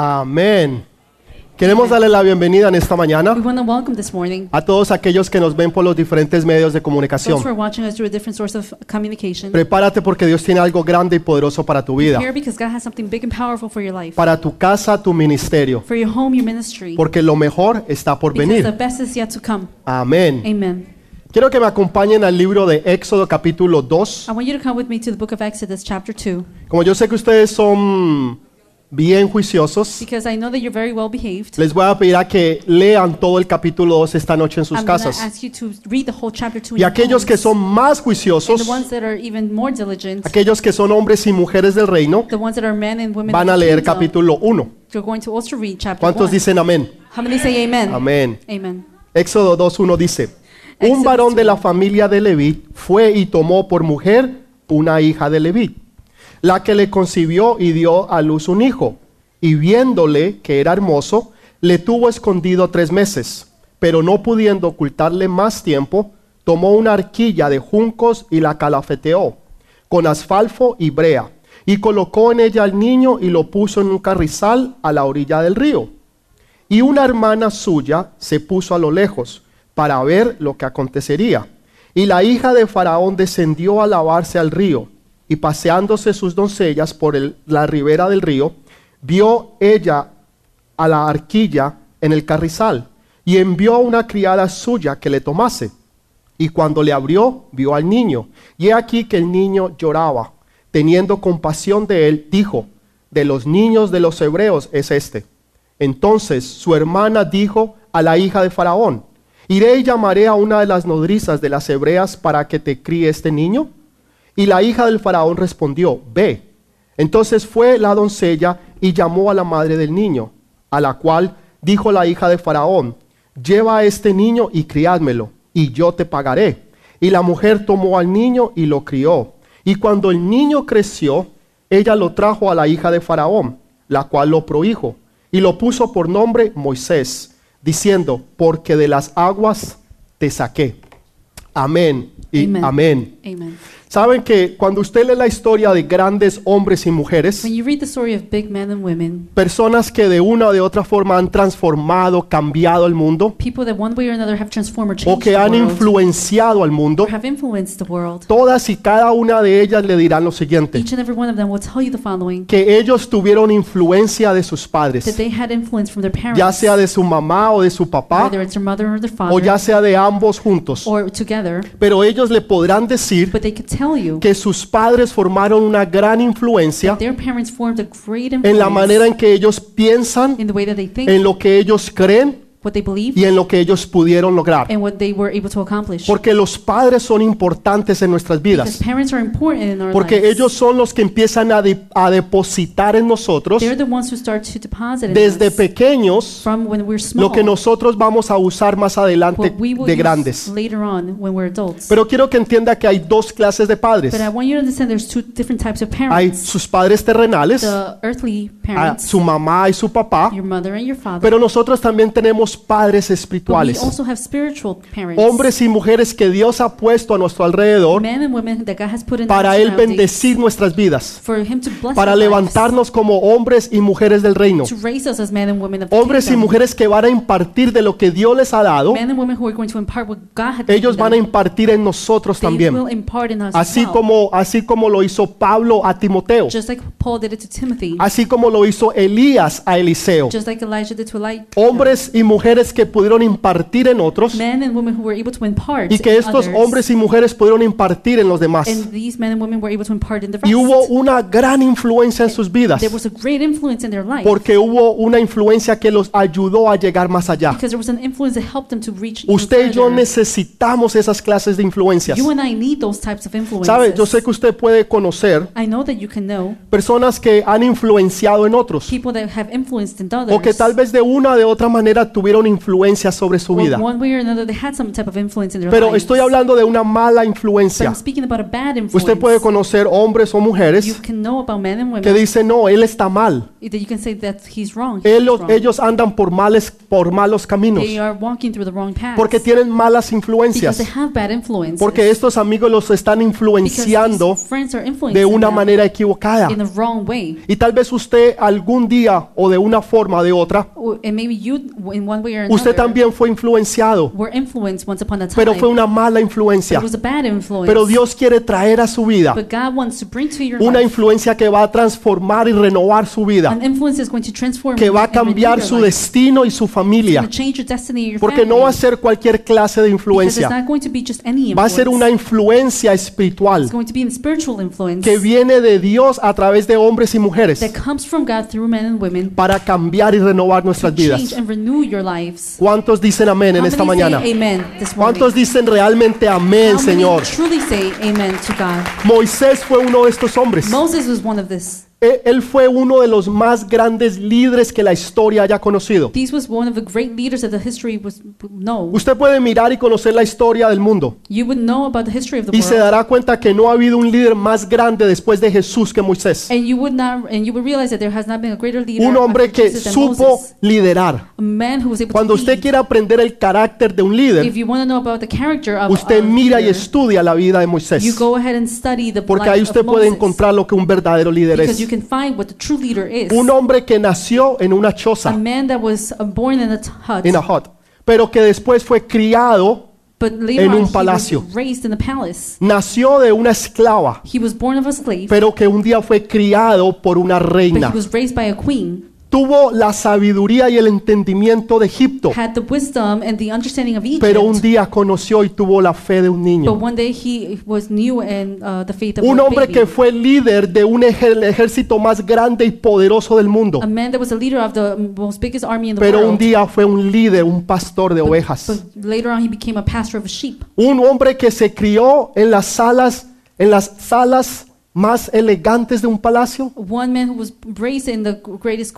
Amén. Queremos darle la bienvenida en esta We mañana want to welcome this morning a todos aquellos que nos ven por los diferentes medios de those comunicación. who are watching us through a different source of communication. Prepárate porque Dios tiene algo grande y poderoso para tu vida, Here because God has something big and powerful for your life, para tu casa, tu ministerio, for your home, your ministry. porque lo mejor está por Because the venir. best is yet to come. Amén. Amen. Quiero que me acompañen al libro de Éxodo capítulo 2. I want you to come with me to the book of Exodus, chapter 2, Como yo sé que ustedes son bien juiciosos, because I know that you're very well behaved. les voy a pedir a que lean todo el capítulo 2 esta noche en sus I'm casas. ask you to read the whole chapter 2 in Y your aquellos que homes. son más and juiciosos, the ones that are even more diligent, aquellos que son hombres y mujeres del reino, the ones that are men and women van of a the leer kingdom, capítulo 1. you're going to also read chapter ¿Cuántos 1. dicen amén? How many say amen? Amén. Amen. Éxodo 2.1 dice, un varón de la 2:1. familia de Leví fue y tomó por mujer una hija de Leví, la que le concibió y dio a luz un hijo, y viéndole que era hermoso, le tuvo escondido tres meses, pero no pudiendo ocultarle más tiempo, tomó una arquilla de juncos y la calafeteó, con asfalfo y brea, y colocó en ella al niño y lo puso en un carrizal a la orilla del río. Y una hermana suya se puso a lo lejos para ver lo que acontecería. Y la hija de Faraón descendió a lavarse al río, y paseándose sus doncellas por la ribera del río, vio ella a la arquilla en el carrizal, y envió a una criada suya que le tomase. Y cuando le abrió, vio al niño. Y he aquí que el niño lloraba. Teniendo compasión de él, dijo, de los niños de los hebreos es este. Entonces su hermana dijo a la hija de Faraón, ¿iré y llamaré a una de las nodrizas de las hebreas para que te críe este niño? Y la hija del Faraón respondió, ve. Entonces fue la doncella y llamó a la madre del niño, a la cual dijo la hija de Faraón, lleva a este niño y criádmelo, y yo te pagaré. Y la mujer tomó al niño y lo crió. Y cuando el niño creció, ella lo trajo a la hija de Faraón, la cual lo prohijo, y lo puso por nombre Moisés, diciendo, porque de las aguas te saqué. Amén y Amen. amén. Amen. Saben que cuando usted lee la historia de grandes hombres y mujeres, When you read the story of big men and women, personas que de una o de otra forma han transformado, cambiado el mundo, people that one way or another have transformed or o changed que the han world, influenciado al mundo, or have influenced the world, todas y cada una de ellas le dirán lo siguiente, each and every one of them will tell you the following. Que ellos tuvieron influencia de sus that padres, they had influence from their parents, ya sea de su mamá o de su papá, whether it's their mother or their o father, ya sea de ambos juntos. or together, Pero ellos le podrán decir but they could tell you que sus padres formaron una gran influencia their parents formed a great en la manera en que ellos piensan, in the way that they think, en lo que ellos creen what they believe, y en lo que ellos pudieron lograr. and what they were able to accomplish. Porque los padres son importantes en nuestras Because vidas. parents are important in our Porque lives. ellos son los que empiezan a, de- a depositar en nosotros They're the ones who start to deposit in desde us pequeños from when we're small, lo que nosotros vamos a usar más adelante what we will de use grandes. later on when we're adults. Pero quiero que entienda que hay dos clases de padres. But I want you to understand there's two different types of Hay parents. sus padres terrenales, The earthly a parents, su mamá y su papá, your mother and your father. pero nosotros también tenemos padres But we espirituales. Hombres y mujeres que Dios ha puesto a nuestro alrededor para Él bendecir nuestras vidas, para levantarnos como hombres y mujeres del reino. Hombres y mujeres que van a impartir de lo que Dios les ha dado, ellos van a impartir en nosotros también. Así como, así como lo hizo Pablo a Timoteo, así como lo hizo Elías a Eliseo. Hombres y mujeres que pudieron impartir en otros men and women who were able to impart y que estos others, hombres y mujeres pudieron impartir en los demás. and these men and women were able to impart in the rest. Y hubo una gran influencia en sus vidas there was a great influence in their life porque hubo una influencia que los ayudó a llegar más allá. because there was an influence that helped them to reach even Usted y yo necesitamos esas clases de influencias. You and I need those types of influences. ¿Sabe? Yo sé que usted puede conocer I know that you can know personas que han influenciado en otros people that have influenced in others o que tal vez de una o de otra manera tuvieron tuvieron influencia sobre su vida. Pero estoy hablando de una mala influencia. Usted puede conocer hombres o mujeres que dicen, no, él está mal. Ellos, ellos andan por, males, por malos caminos. Porque tienen malas influencias. Porque estos amigos los están influenciando de una manera equivocada. Y tal vez usted algún día o de una forma o de otra, One way or another, usted también fue influenciado, were influenced once upon a time. pero fue una mala influencia. it was a bad influence. Pero Dios quiere traer a su vida but God wants to bring to your una life influencia que va a transformar y renovar su vida, an influence that's going to transform que va a cambiar su destino y su familia, porque no va a ser cualquier clase de influencia, va a influence. ser una influencia espiritual que viene de Dios a través de hombres y mujeres para cambiar y renovar nuestras vidas. Lives. ¿Cuántos dicen amén en How esta many mañana? say amen this morning? ¿Cuántos dicen realmente amén, How many Señor? truly say amen to God? Moisés fue uno de estos hombres. Moses was one of this. Él fue uno de los más grandes líderes que la historia haya conocido. These was one of the great leaders that the history was know. Usted puede mirar y conocer la historia del mundo You would know about the history of the y se dará cuenta que no ha habido un líder más grande después de Jesús que Moisés. And you would not and you would realize that there has not been a greater leader Un hombre que supo liderar. A man who was able Cuando to usted quiere aprender el carácter de un líder, If you want to know about the character of usted mira y estudia la vida de you Moisés. go ahead and study the Porque ahí usted puede encontrar lo que un verdadero líder because es. Can find what the true leader is. Un hombre que nació en una a choza, man that was uh, born in a hut, en a hut, pero que después fue criado, but later en un he palacio. was raised in a palace. nació de una esclava, He was born of a slave, pero que un día fue criado por una reina. Tuvo la sabiduría y el entendimiento de Egipto, Had the wisdom and the understanding of Egypt. pero un día conoció y tuvo la fe de un but niño. one day he was new in uh, the faith of Un a hombre baby. que fue líder de un el ejército más grande y poderoso del mundo, a man that was a leader of the most biggest army in the pero un world. día fue un líder, un pastor de ovejas. but later on he became a pastor of sheep. Un hombre que se crió en las salas, en las salas más elegantes de un palacio,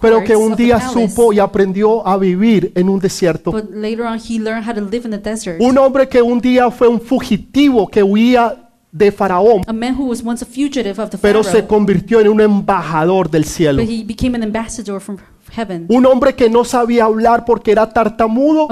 pero que un día supo y aprendió a vivir en un desierto. but later on he learned how to live in the desert. Un hombre que un día fue un fugitivo que huía de Faraón, a man who was once a fugitive of the pero se convirtió en un embajador del cielo. but he became an ambassador from heaven. Un hombre que no sabía hablar porque era tartamudo,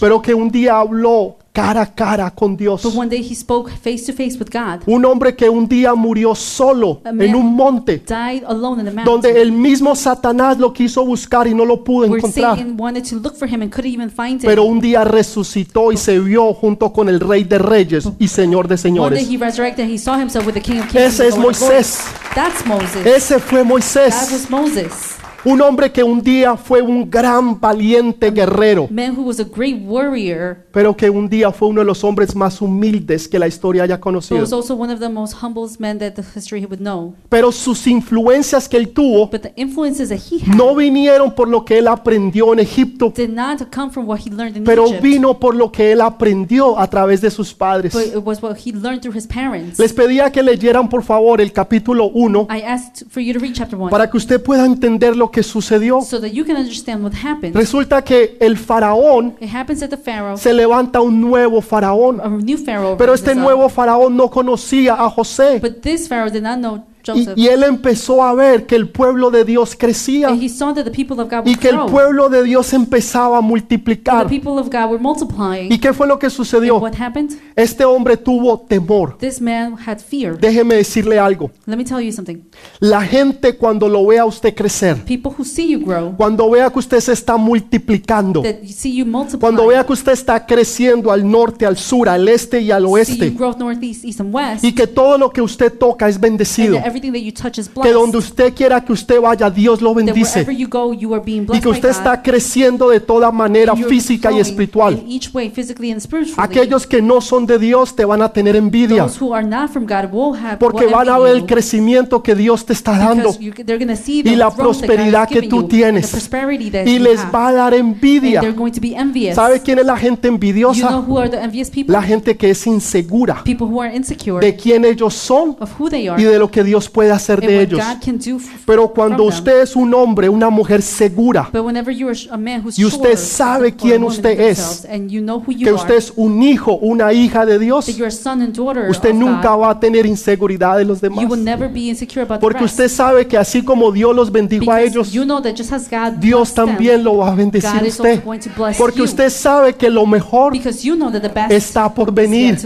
pero que un día habló cara a cara con Dios. but one day he spoke face to face with God. Un hombre que un día murió solo en un monte, Died alone in the mountain. donde el mismo Satanás lo quiso buscar y no lo pudo where encontrar. Satan wanted to look for him and couldn't even find him. Pero un día resucitó y se vio junto con el Rey de Reyes y Señor de One day señores. he resurrected and he saw himself with the King of Kings. Ese es Moisés. Lords. That's Moses. Ese fue That Moisés, was Moses. Un hombre que un día fue un gran valiente guerrero, Man who was a great warrior, pero que un día fue uno de los hombres más humildes que la historia haya but conocido. was also one of the most humblest men that the history would know. Pero sus influencias que él tuvo But the influences that he had no vinieron por lo que él aprendió en Egipto, did not come from what he learned in pero Egypt, vino por lo que él aprendió a través de sus padres. but it was what he learned through his parents. Les pedía que leyeran por favor el capítulo 1 I asked for you to read chapter 1 para que usted pueda entender lo que sucedió. so that you can understand what happened. Resulta que el faraón It happens that the Pharaoh, se levanta un nuevo faraón, a new Pharaoh, pero este nuevo faraón no conocía a José But this Pharaoh did not know Joseph. y él empezó a ver que el pueblo de Dios crecía y que el pueblo de Dios empezaba a multiplicar. ¿Y qué fue lo que sucedió? what happened? Este hombre tuvo temor. This man had fear. Déjeme decirle algo. La gente cuando lo vea a usted crecer, grow, cuando vea que usted se está multiplicando, cuando vea que usted está creciendo al norte, al sur, al este y al oeste, east, and west, y que todo lo que usted toca es bendecido, everything that you touch is que donde usted quiera que usted vaya, Dios lo that bendice, wherever you go, you are being y blessed que usted God. está creciendo de toda manera and you're física y growing espiritual. In each way, physically and spiritually. Aquellos que no son de Dios te van a tener envidia, Those who are not from God will have porque will van a envy ver you el crecimiento que Dios te está dando because you, they're going to see y the la growth that God has prosperidad que given tú you, tienes. the prosperity that y you les have. va a dar and envidia. they're going to be envious. ¿Sabe quién es la gente you know envidiosa? who are the envious people? La gente que es insegura people who are insecure de quién ellos son of who they are y de lo que Dios Dios puede hacer de ellos. Pero cuando usted es un hombre, una mujer segura, Y usted sabe quién usted es, que usted es un hijo, una hija de Dios, usted nunca va a tener inseguridad de los demás. you will never be insecure about Porque usted sabe que así como Dios los bendijo a ellos, you know that just as God Dios también lo va a bendecir a usted. Porque usted sabe que lo mejor because you know that the best está por venir.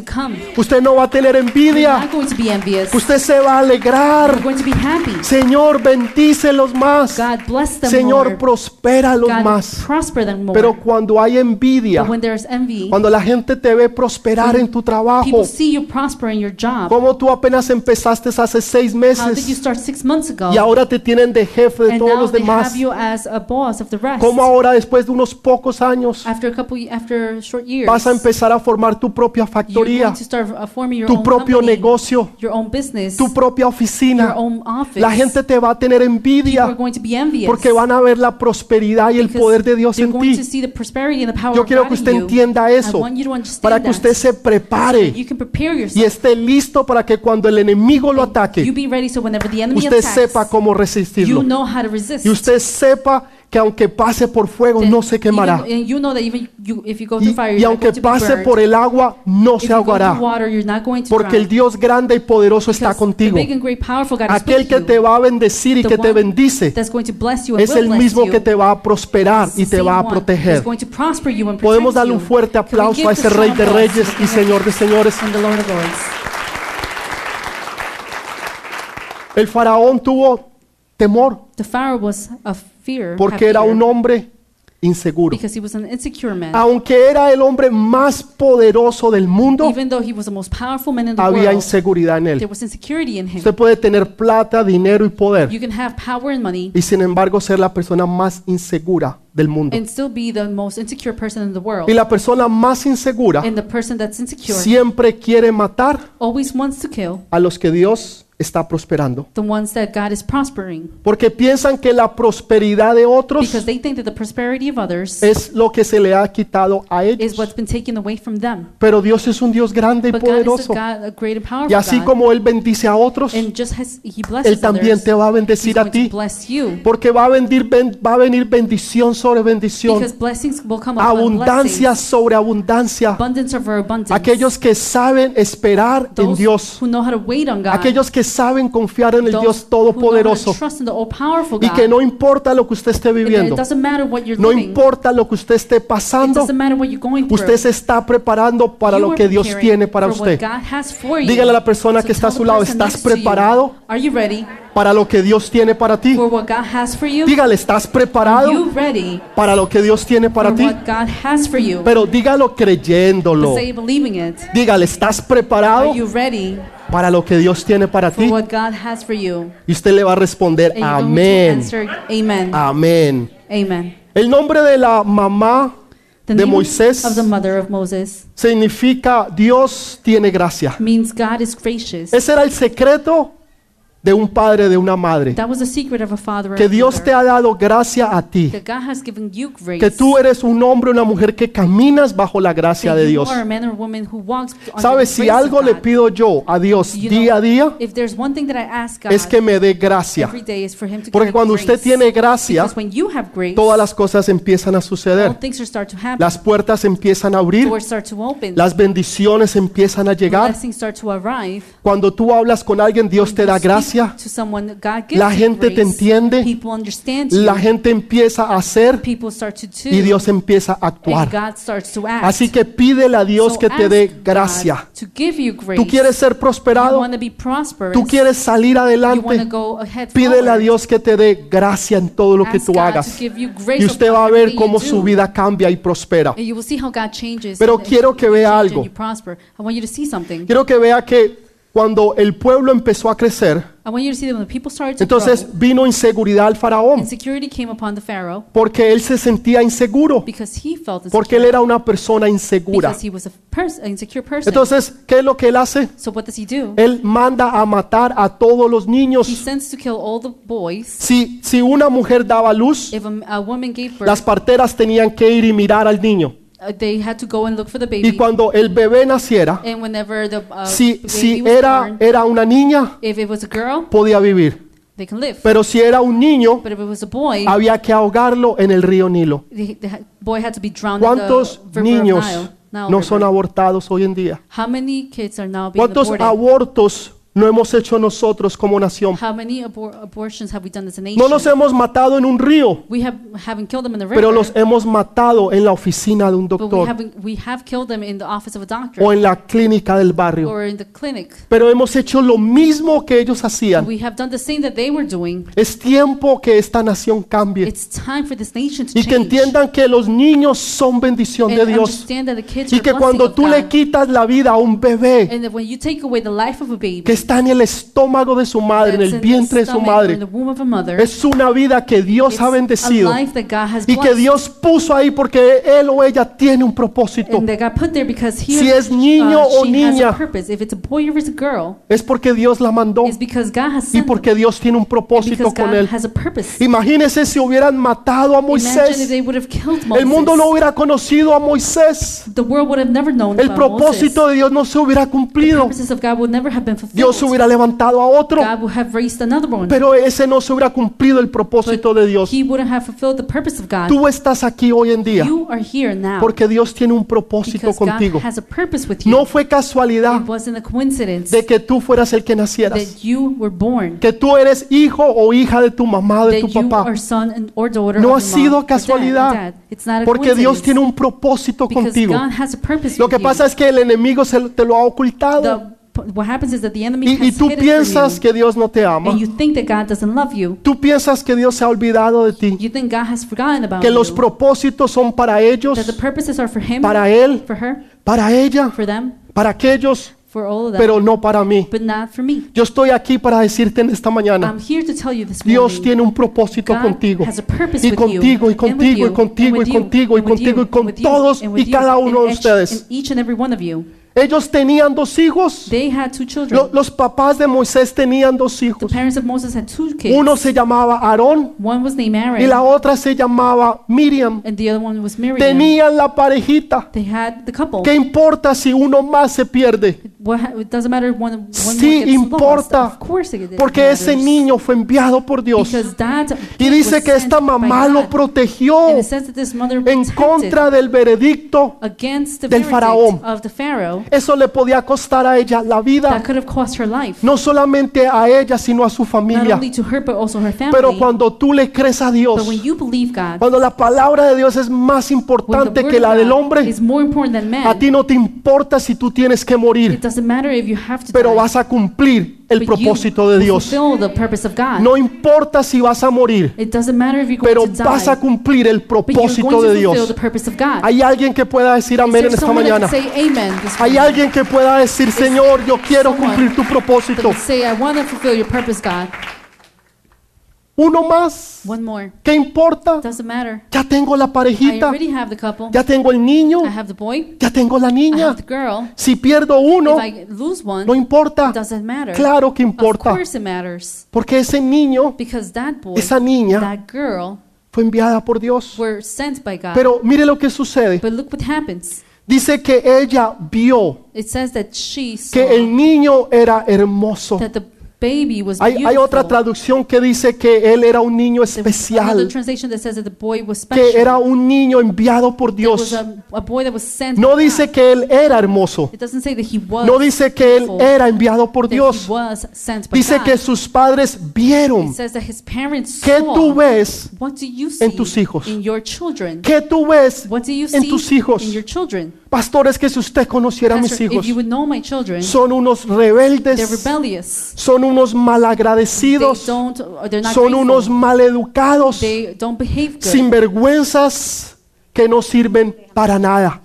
Usted no va a tener envidia. not going to be envious. Usted se va a alegrar. Happy. Señor, bendícelos más. God bless them Señor, more. prospéralos God más. prosper them more. Pero cuando hay envidia, but when envy, cuando la gente te ve prosperar en tu trabajo, see you prosper in your job. como tú apenas empezaste hace seis meses ago? y ahora te tienen de jefe de todos los demás, como ahora después de unos pocos años After a couple, after short years, vas a empezar a formar tu propia factoría, tu propio company, negocio, your own business, tu propia your oficina. office. La gente te va a tener envidia porque van a ver la prosperidad y el poder de Dios en ti. see the prosperity and the power Yo of quiero que usted entienda eso para que usted se prepare y esté listo para que cuando el enemigo lo ataque, usted sepa cómo resistirlo. Y usted sepa que aunque pase por fuego no se quemará. Y, aunque pase por el agua no se ahogará. Porque el Dios grande y poderoso está contigo. Aquel que te va a bendecir y que te bendice es el mismo que te va a prosperar y te va a proteger. Podemos darle un fuerte aplauso a ese Rey de Reyes y Señor de Señores. El faraón tuvo temor Fear, porque era un hombre inseguro. because he was an insecure man. Aunque era el hombre más poderoso del mundo, Even though he was the most powerful man in the había world, inseguridad en there él. was insecurity in him. Usted puede tener plata, dinero y poder You can have power and money y sin embargo ser la persona más insegura del mundo. and still be the most insecure person in the world. Y la persona más insegura And the person that's insecure siempre quiere matar always wants to kill a los que Dios está prosperando. the ones that God is prospering Porque piensan que la prosperidad de otros because they think that the prosperity of others es lo que se le ha quitado a is ellos. what's been taken away from them. Pero Dios es un Dios grande y But God is poderoso. a God, a great and powerful Y así God. como Él bendice a otros, and just as He Él blesses también others, te va a He's bendecir a going ti. bless you. Porque va a, venir, ben- va a venir bendición sobre bendición. Because blessings will come upon Abundancia blessings. sobre abundancia. Abundance over abundance. Aquellos que saben esperar en Those Dios. who know how to wait on God. Aquellos que saben confiar en el Dios Todopoderoso. Y que no importa lo que usted esté viviendo. No importa lo que usted esté pasando. Usted se está preparando para lo que Dios tiene para usted. Dígale a la persona So que está a su lado, ¿estás preparado para lo que Dios tiene para ti? for what God has for you? Dígale, ¿estás Are preparado you ready para lo que Dios tiene para for ti? what God has for you? Pero dígalo creyéndolo. But say believing it. Dígale, ¿estás preparado Are you ready para lo que Dios tiene para for ti? what God has for you? Y usted le va a responder, And amén, Amen. amén. Amen. El nombre de la mamá The de Moisés of the mother of Moses significa Dios tiene gracia. means God is gracious. Ese era el secreto de un padre, de una madre. Que Dios te ha dado gracia a ti. Que tú eres un hombre, una mujer que caminas bajo la gracia de Dios. ¿Sabes? Si algo le pido yo a Dios día a día, es que me dé gracia. Porque cuando usted tiene gracia, todas las cosas empiezan a suceder. Las puertas empiezan a abrir, las bendiciones empiezan a llegar. Cuando tú hablas con alguien, Dios te da speak gracia. La gente te entiende. La gente empieza a hacer y Dios empieza a actuar. Así que pídele a Dios que te dé gracia. Tú quieres ser prosperado, tú quieres salir adelante. Pídele a. Dios que te dé gracia en todo lo que tú hagas. Y usted va a ver cómo su vida cambia y prospera. Pero quiero que vea algo. And you prosper. I want you to see something. Quiero que vea que cuando el pueblo empezó a crecer, entonces vino inseguridad al faraón, porque él se sentía inseguro, porque él era una persona insegura. Entonces, ¿qué es lo que él hace? so what does he do? Él manda a matar a todos los He niños. sends to kill all the boys. Si, si una mujer daba luz, las parteras tenían que ir y mirar al niño. Uh, they had to go and look for the y baby. cuando el bebé naciera, And whenever the uh, si, baby si was era, born, era una niña, if it was a girl, podía vivir. they can live. Pero si era un niño, But if it was a boy, había que ahogarlo en el río Nilo. the, the boy had to be drowned in ¿Cuántos the river niños of Nile. Nile no River. son abortados hoy en día? How many kids are now being ¿Cuántos aborted? abortos no hemos hecho nosotros como nación? How many abor- abortions have we done as a nation? No los hemos matado en un río, we have haven't killed them in the river, pero los hemos matado en la oficina de un but we doctor haven't we have killed them in the office of a doctor o en la clínica del barrio. or in the clinic. Pero hemos hecho lo mismo que ellos hacían. We have done the same that they were doing. Es tiempo que esta nación cambie It's time for this nation to y que change. entiendan que los niños son bendición de and Dios understand that the kids y are que a blessing cuando of tú God. le quitas la vida a un bebé and that when you take away the life of a baby que está en el estómago de su madre, en el vientre de su madre, es una vida que Dios ha bendecido y que. Dios puso ahí porque él o ella tiene un propósito. Si es niño uh, o niña. Es porque Dios la mandó y porque Dios tiene un propósito con él. Imagínense si hubieran matado a Moisés. El mundo no hubiera conocido a Moisés. El propósito de Dios no se hubiera cumplido. purposes Dios hubiera levantado a otro, pero ese no se hubiera cumplido el propósito de Dios. He wouldn't have fulfilled the purpose of God. Tú estás aquí hoy en día porque Dios tiene un propósito contigo. No fue casualidad de que tú fueras el que nacieras, que tú eres hijo o hija de tu mamá, de that tu papá, No ha sido casualidad, porque Dios tiene un propósito contigo. Lo que pasa es que el enemigo se, te lo ha ocultado what happens is that the enemy y, y has tú hidden piensas que Dios no te ama. and you think that God doesn't love you. Tú piensas que Dios se ha olvidado de ti, You think God has forgotten about que los you. propósitos son para ellos, That the purposes are for him, para él, for her, para ella, for them, para aquellos, for all of them, pero no para mí. but not for me. Yo estoy aquí para decirte en esta mañana, I'm here to tell you this Dios morning. tiene un propósito God contigo. has a purpose Y with contigo, y you, and with contigo, y you, contigo, and y with you, contigo, y and with contigo, y con and with you, todos and y you, cada uno de and each- ustedes. and each and every one of you. Ellos tenían dos hijos. They had two children. Lo- Los papás de Moisés tenían dos The hijos. parents of Moses had two kids. Uno se llamaba Aarón One was named Aaron, y la otra se llamaba Miriam. and the other one was Miriam. Tenían la parejita. They had the couple. ¿Qué importa si uno más se pierde? What ha- it doesn't matter one, one Sí gets importa, lost. Of course it Porque ese matters. niño fue enviado por Dios. Because that Y dice was que esta sent by mamá God. lo protegió And it says that this mother en protected contra del veredicto. against the del verdict faraón. of the Pharaoh Eso le podía costar a ella la vida. that could have cost her life. No solamente a ella, sino a su Not familia. only to her, but also her family. Pero cuando tú le crees a Dios, but when you believe God, cuando la palabra de Dios es más when the importante word que of la del God hombre, is more important than man, a ti no te importa si tú tienes que it morir, doesn't matter if you have to pero die. vas a cumplir el propósito de Dios. No importa si vas a morir, pero vas a cumplir el propósito to de Dios. Hay alguien que pueda decir amén en esta mañana. Hay alguien que pueda decir, Señor, yo quiero cumplir tu propósito. can say, I want to fulfill your purpose, God. Uno más. One more. ¿Qué importa? Doesn't matter. Ya tengo la I parejita, already have the couple. ya tengo el niño, I have the boy. ya tengo la I niña. have the girl. Si pierdo uno, If I lose one, no importa. doesn't matter. Claro que Of importa. course it matters. Porque ese niño, Because that boy, esa niña, that girl, fue enviada por Dios. were sent by God. Pero mire lo que sucede. But look what happens. Dice que ella vio It says that she saw que el niño era hermoso. that the baby was Hay, hay otra traducción que dice que él era un niño especial, que era un niño enviado por Dios. No dice que él era hermoso, It doesn't say that he was no dice que él era enviado por that he Dios. was sent by Dice que sus padres vieron. ¿Qué tú ves? En tus hijos? ¿Qué tú ves en tus hijos? Pastores, que si usted conociera a mis hijos, son unos rebeldes, son unos malagradecidos, son unos maleducados, sinvergüenzas que no sirven para nada.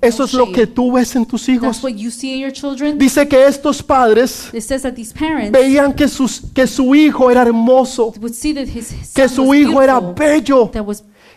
Eso es lo que tú ves en tus hijos. Dice que estos padres veían que, sus, que su hijo era hermoso, que su hijo era bello,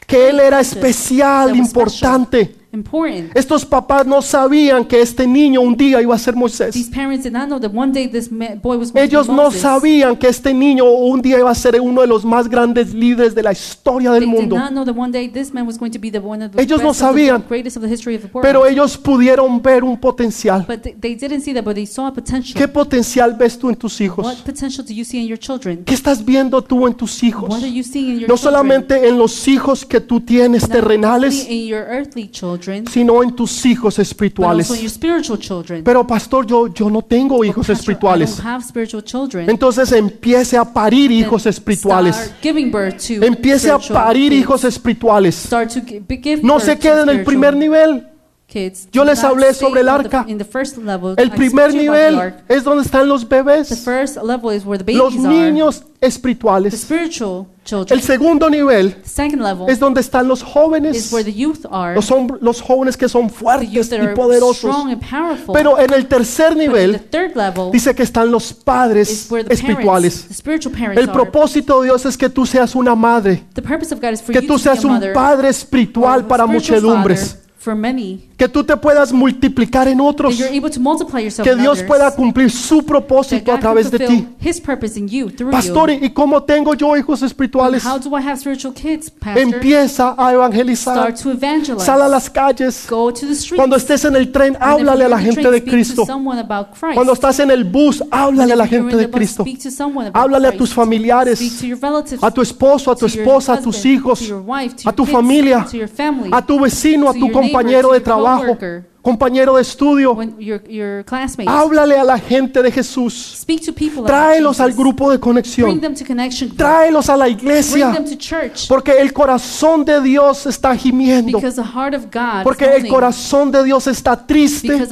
que él era especial, importante. Important. Estos papás no sabían que este niño un día iba a ser Moisés. These parents did not know that one day this ma- boy was going Ellos to be no Moses. sabían que este niño un día iba a ser uno de los más grandes líderes de la historia They del did mundo. not know that one day this man was going to be the one of the Ellos no best of the sabían. greatest of the history of the world. Pero ellos pudieron ver un potencial. but they, they didn't see that, but they saw a potential. ¿Qué potencial ves tú en tus What hijos? potential do you see in your children? ¿Qué estás viendo tú en tus hijos? What are you seeing in your No children? solamente en los hijos que tú tienes Not only terrenales, in your earthly children, sino en tus hijos but also in espirituales. your spiritual children. Pero pastor, yo, yo no tengo hijos Pastor, I espirituales. don't have spiritual children. Entonces empiece a parir hijos Then espirituales. Start giving birth to Empiece a parir kids. hijos espirituales. Start to give No birth se to quede en el primer nivel. Kids. Yo les hablé sobre el arca. in the first level. El primer nivel es donde están los bebés, first level is where the los niños The espirituales. El segundo nivel es donde están los is jóvenes, where the youth are. los, los jóvenes que son fuertes y poderosos. Pero en el tercer nivel third level dice que están los is padres where the parents, espirituales. El propósito de Dios es que tú seas una madre, The purpose of God is for que you tú seas un padre espiritual para muchedumbres, for many, que tú te puedas multiplicar en otros, que Dios others, pueda cumplir su propósito a través de ti. His purpose in you, through Pastor. ¿y cómo tengo yo hijos espirituales? Kids? Empieza a evangelizar. Sal a las calles. Go to the streets. Cuando estés en el tren, háblale a la gente train, de Cristo. Cuando estás en el bus, háblale a la gente de Cristo. Háblale a tus familiares, a tu esposo, a tu esposa, a tus hijos, a tu familia, a tu vecino, a tu neighbor, compañero de trabajo, compañero de estudio. your, your. Háblale a la gente de Jesús. Tráelos al grupo de conexión. Tráelos a la iglesia. Porque el corazón de Dios está gimiendo. Porque el corazón de Dios está triste.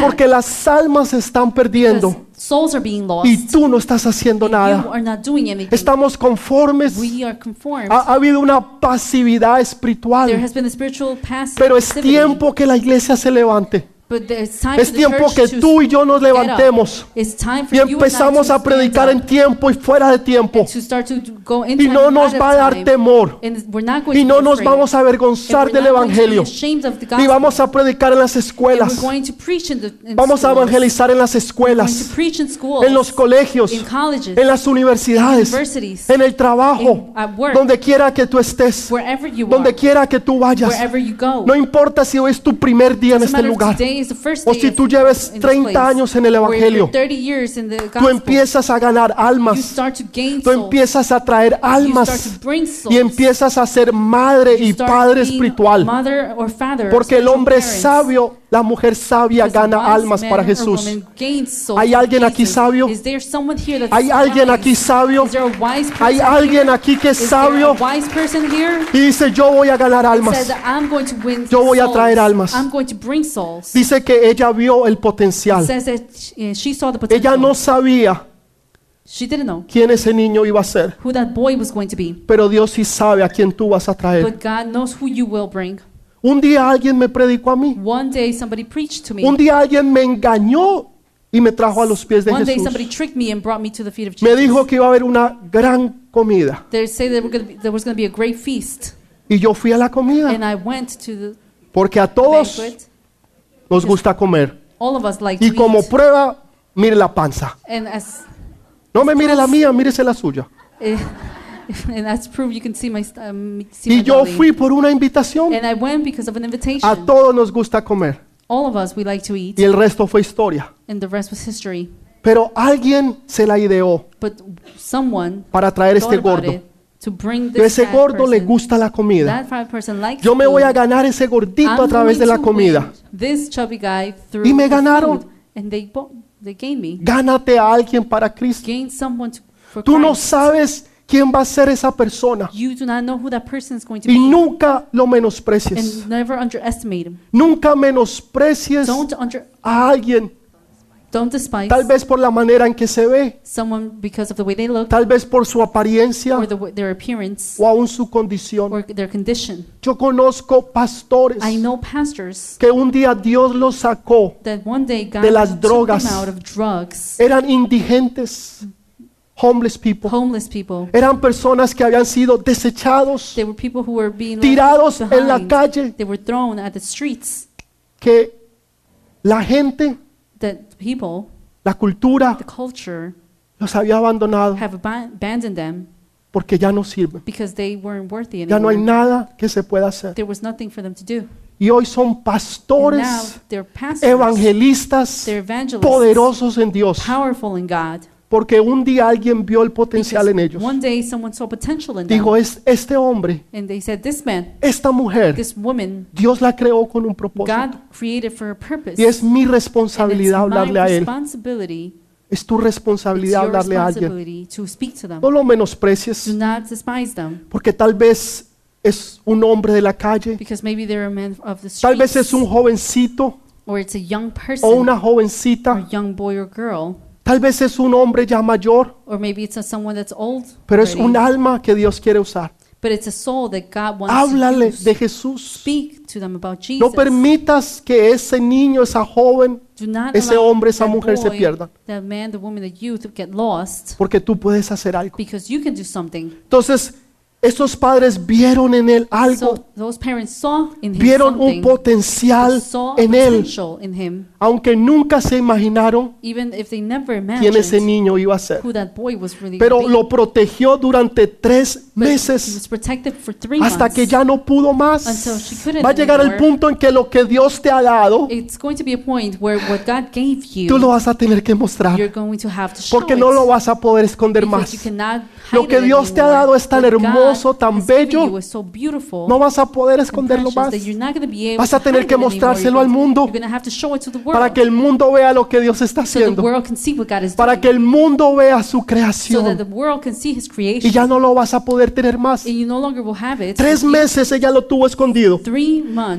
Porque las almas se están perdiendo. Souls are being lost. Y tú no estás haciendo nada. are not doing anything. Estamos conformes. we are conformed. Ha, ha habido una pasividad there espiritual. has been a spiritual passive Pero es tiempo que la iglesia se levante. But there's time Es tiempo que tú y yo nos levantemos. It's time for Y empezamos a predicar en tiempo y fuera de tiempo. Y no nos va a dar temor. Y no nos vamos a avergonzar del Evangelio. gospel. vamos a predicar en las escuelas. Vamos a evangelizar en las escuelas, en los colegios, en las universidades, en el trabajo, donde quiera que tú estés, donde quiera que tú vayas. wherever you go. No importa si hoy es tu primer día en este lugar o si tú lleves in this 30 place, años en el Evangelio. 30 years in the Tú empiezas a ganar almas, tú empiezas a traer almas y empiezas a ser madre y padre espiritual. Porque el hombre sabio, la mujer sabia gana almas para Jesús. ¿Hay alguien aquí sabio? ¿Hay alguien aquí sabio? ¿Hay alguien aquí que es sabio y dice yo voy a ganar almas? Yo voy a traer almas. Dice que ella vio el potencial. Says that she, uh, she saw the potential. Ella no sabía She didn't know quién ese niño iba a ser, who that boy was going to be. pero Dios sí sabe a quién tú vas a traer. But God knows who you will bring. Un día alguien me predicó a mí. One day somebody preached to me. Un día alguien me engañó y me trajo a los pies de One day Jesús. somebody tricked me and brought me to the feet of Me Jesus. dijo que iba a haber una gran comida They say that we're gonna be, there was going to be a great feast. y yo fui a la comida And I went to the porque a todos banquet. Nos gusta comer. All of us like Y to como eat. prueba, mire la panza. And as No me mire la mía, mírese la suya. eh, and as proof, you can see my st- um, see my Y yo belly. fui por una invitación. And I went because of an invitation. A todos nos gusta comer All of us we like to eat, y el resto fue historia. and the rest was history. Pero alguien se la ideó But someone para traer este gordo. it this ese gordo le gusta la comida. Yo me voy a ganar ese gordito a través de la comida. Y me ganaron. Gánate a alguien para Cristo. Tú no sabes quién va a ser esa persona. Y nunca lo menosprecies. Nunca menosprecies a alguien, don't despise tal vez por la manera en que se ve, someone because of the way they look tal vez por su apariencia or the, way- their appearance o aún su condición. or their condition. Yo conozco pastores I know pastors que un día Dios los sacó, that one day God De las took drogas. them out of drugs. eran indigentes, homeless people. homeless people. Eran personas que habían sido desechados, They were people who were being left tirados en la behind. calle, They were thrown at the streets. que la gente, That people, la cultura, the culture, los había abandonado have aban- abandoned them porque ya no sirven. because they weren't worthy Ya no hay anymore. nada que se pueda hacer. There was nothing for them to do. Y hoy son now pastores, pastors. evangelistas, poderosos en Dios. Powerful in God. Porque un día alguien vio el potencial en ellos. One day someone saw potential in them. Dijo, es este hombre, And they said, this man, esta mujer, this woman, Dios la creó con un propósito. God created for a purpose. Y es mi And it's responsabilidad hablarle a él. responsibility, Es tu it's responsabilidad your hablarle a alguien. responsibility to speak to them. No lo menosprecies, Do not despise them porque tal vez es un hombre de la calle, because maybe they're a man of the tal vez es un jovencito or it's a young o person una or jovencita, a young boy or girl tal vez es un hombre ya mayor, or maybe it's a someone that's old pero es already. un alma que Dios quiere usar. but it's a soul that God wants Háblale to use. de Jesús. Speak to them about Jesus. No permitas que ese niño, esa joven, Do not ese allow hombre, esa that mujer se boy, pierdan. That man, the woman, the youth get lost porque tú puedes hacer algo. because you can do something. Entonces, esos padres vieron en él algo, vieron un potencial en él, aunque nunca se imaginaron quién ese niño iba a ser. Pero lo protegió durante tres meses hasta months. que ya no pudo más. Va a llegar el punto en que lo que Dios te ha dado, It's going to be a point where what God gave you, tú lo vas a tener que mostrar, you're going to have to show porque no lo vas a poder esconder más. Lo que Dios te ha dado es tan God hermoso, tan bello, No vas a poder esconderlo más. Vas a tener que mostrárselo al mundo para que el mundo vea lo que Dios está haciendo, para que el mundo vea su creación. y ya no lo vas a poder tener más. Tres meses ella lo tuvo escondido.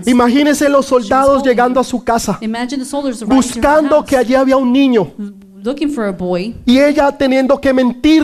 Imagínense los soldados llegando a su casa buscando que allí había un niño. looking for a boy. Y ella teniendo que mentir.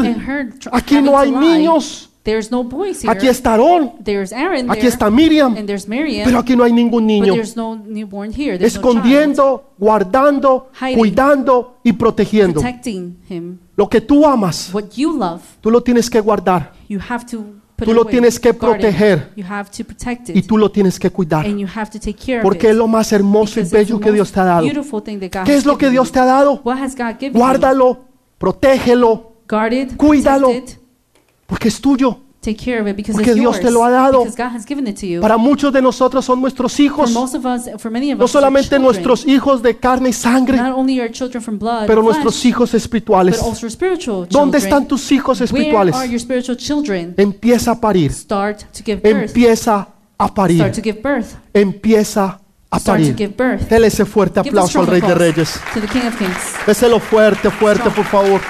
Aquí no hay niños. There's no boys here. Aquí está Aarón, There's Aaron aquí está Miriam, and there's Miriam, pero aquí no hay ningún but niño. there's no newborn here. There's no Escondiendo, guardando, Hiding. cuidando y protegiendo. protecting him. Lo que tú amas, What you love, tú lo tienes que guardar you have to put Tú lo tienes que proteger. You have to protect y tú lo tienes que cuidar. and you have to take care Porque of es lo más hermoso y bello que Dios te ha dado. beautiful thing that God ¿Qué es lo que Dios te ha dado? What has God given you? Guárdalo, protégelo, Guard it, Cuídalo. Porque es tuyo. take care of it because Porque it's Dios yours. te lo ha dado. Because God has given it to you. Para muchos de nosotros son nuestros for hijos, most of us, for many of no us, solamente children. nuestros hijos de carne y sangre, Not only our children from blood, pero and nuestros flesh, hijos espirituales. but also spiritual ¿Dónde children. están tus hijos Where espirituales? are your spiritual children? Empieza a parir, Start to give birth. empieza a Start parir, to give birth. empieza a Start to parir. give birth. Dele ese fuerte Give a aplauso al strong Rey de applause Reyes. To the King of Kings. Déselo fuerte, fuerte, por favor.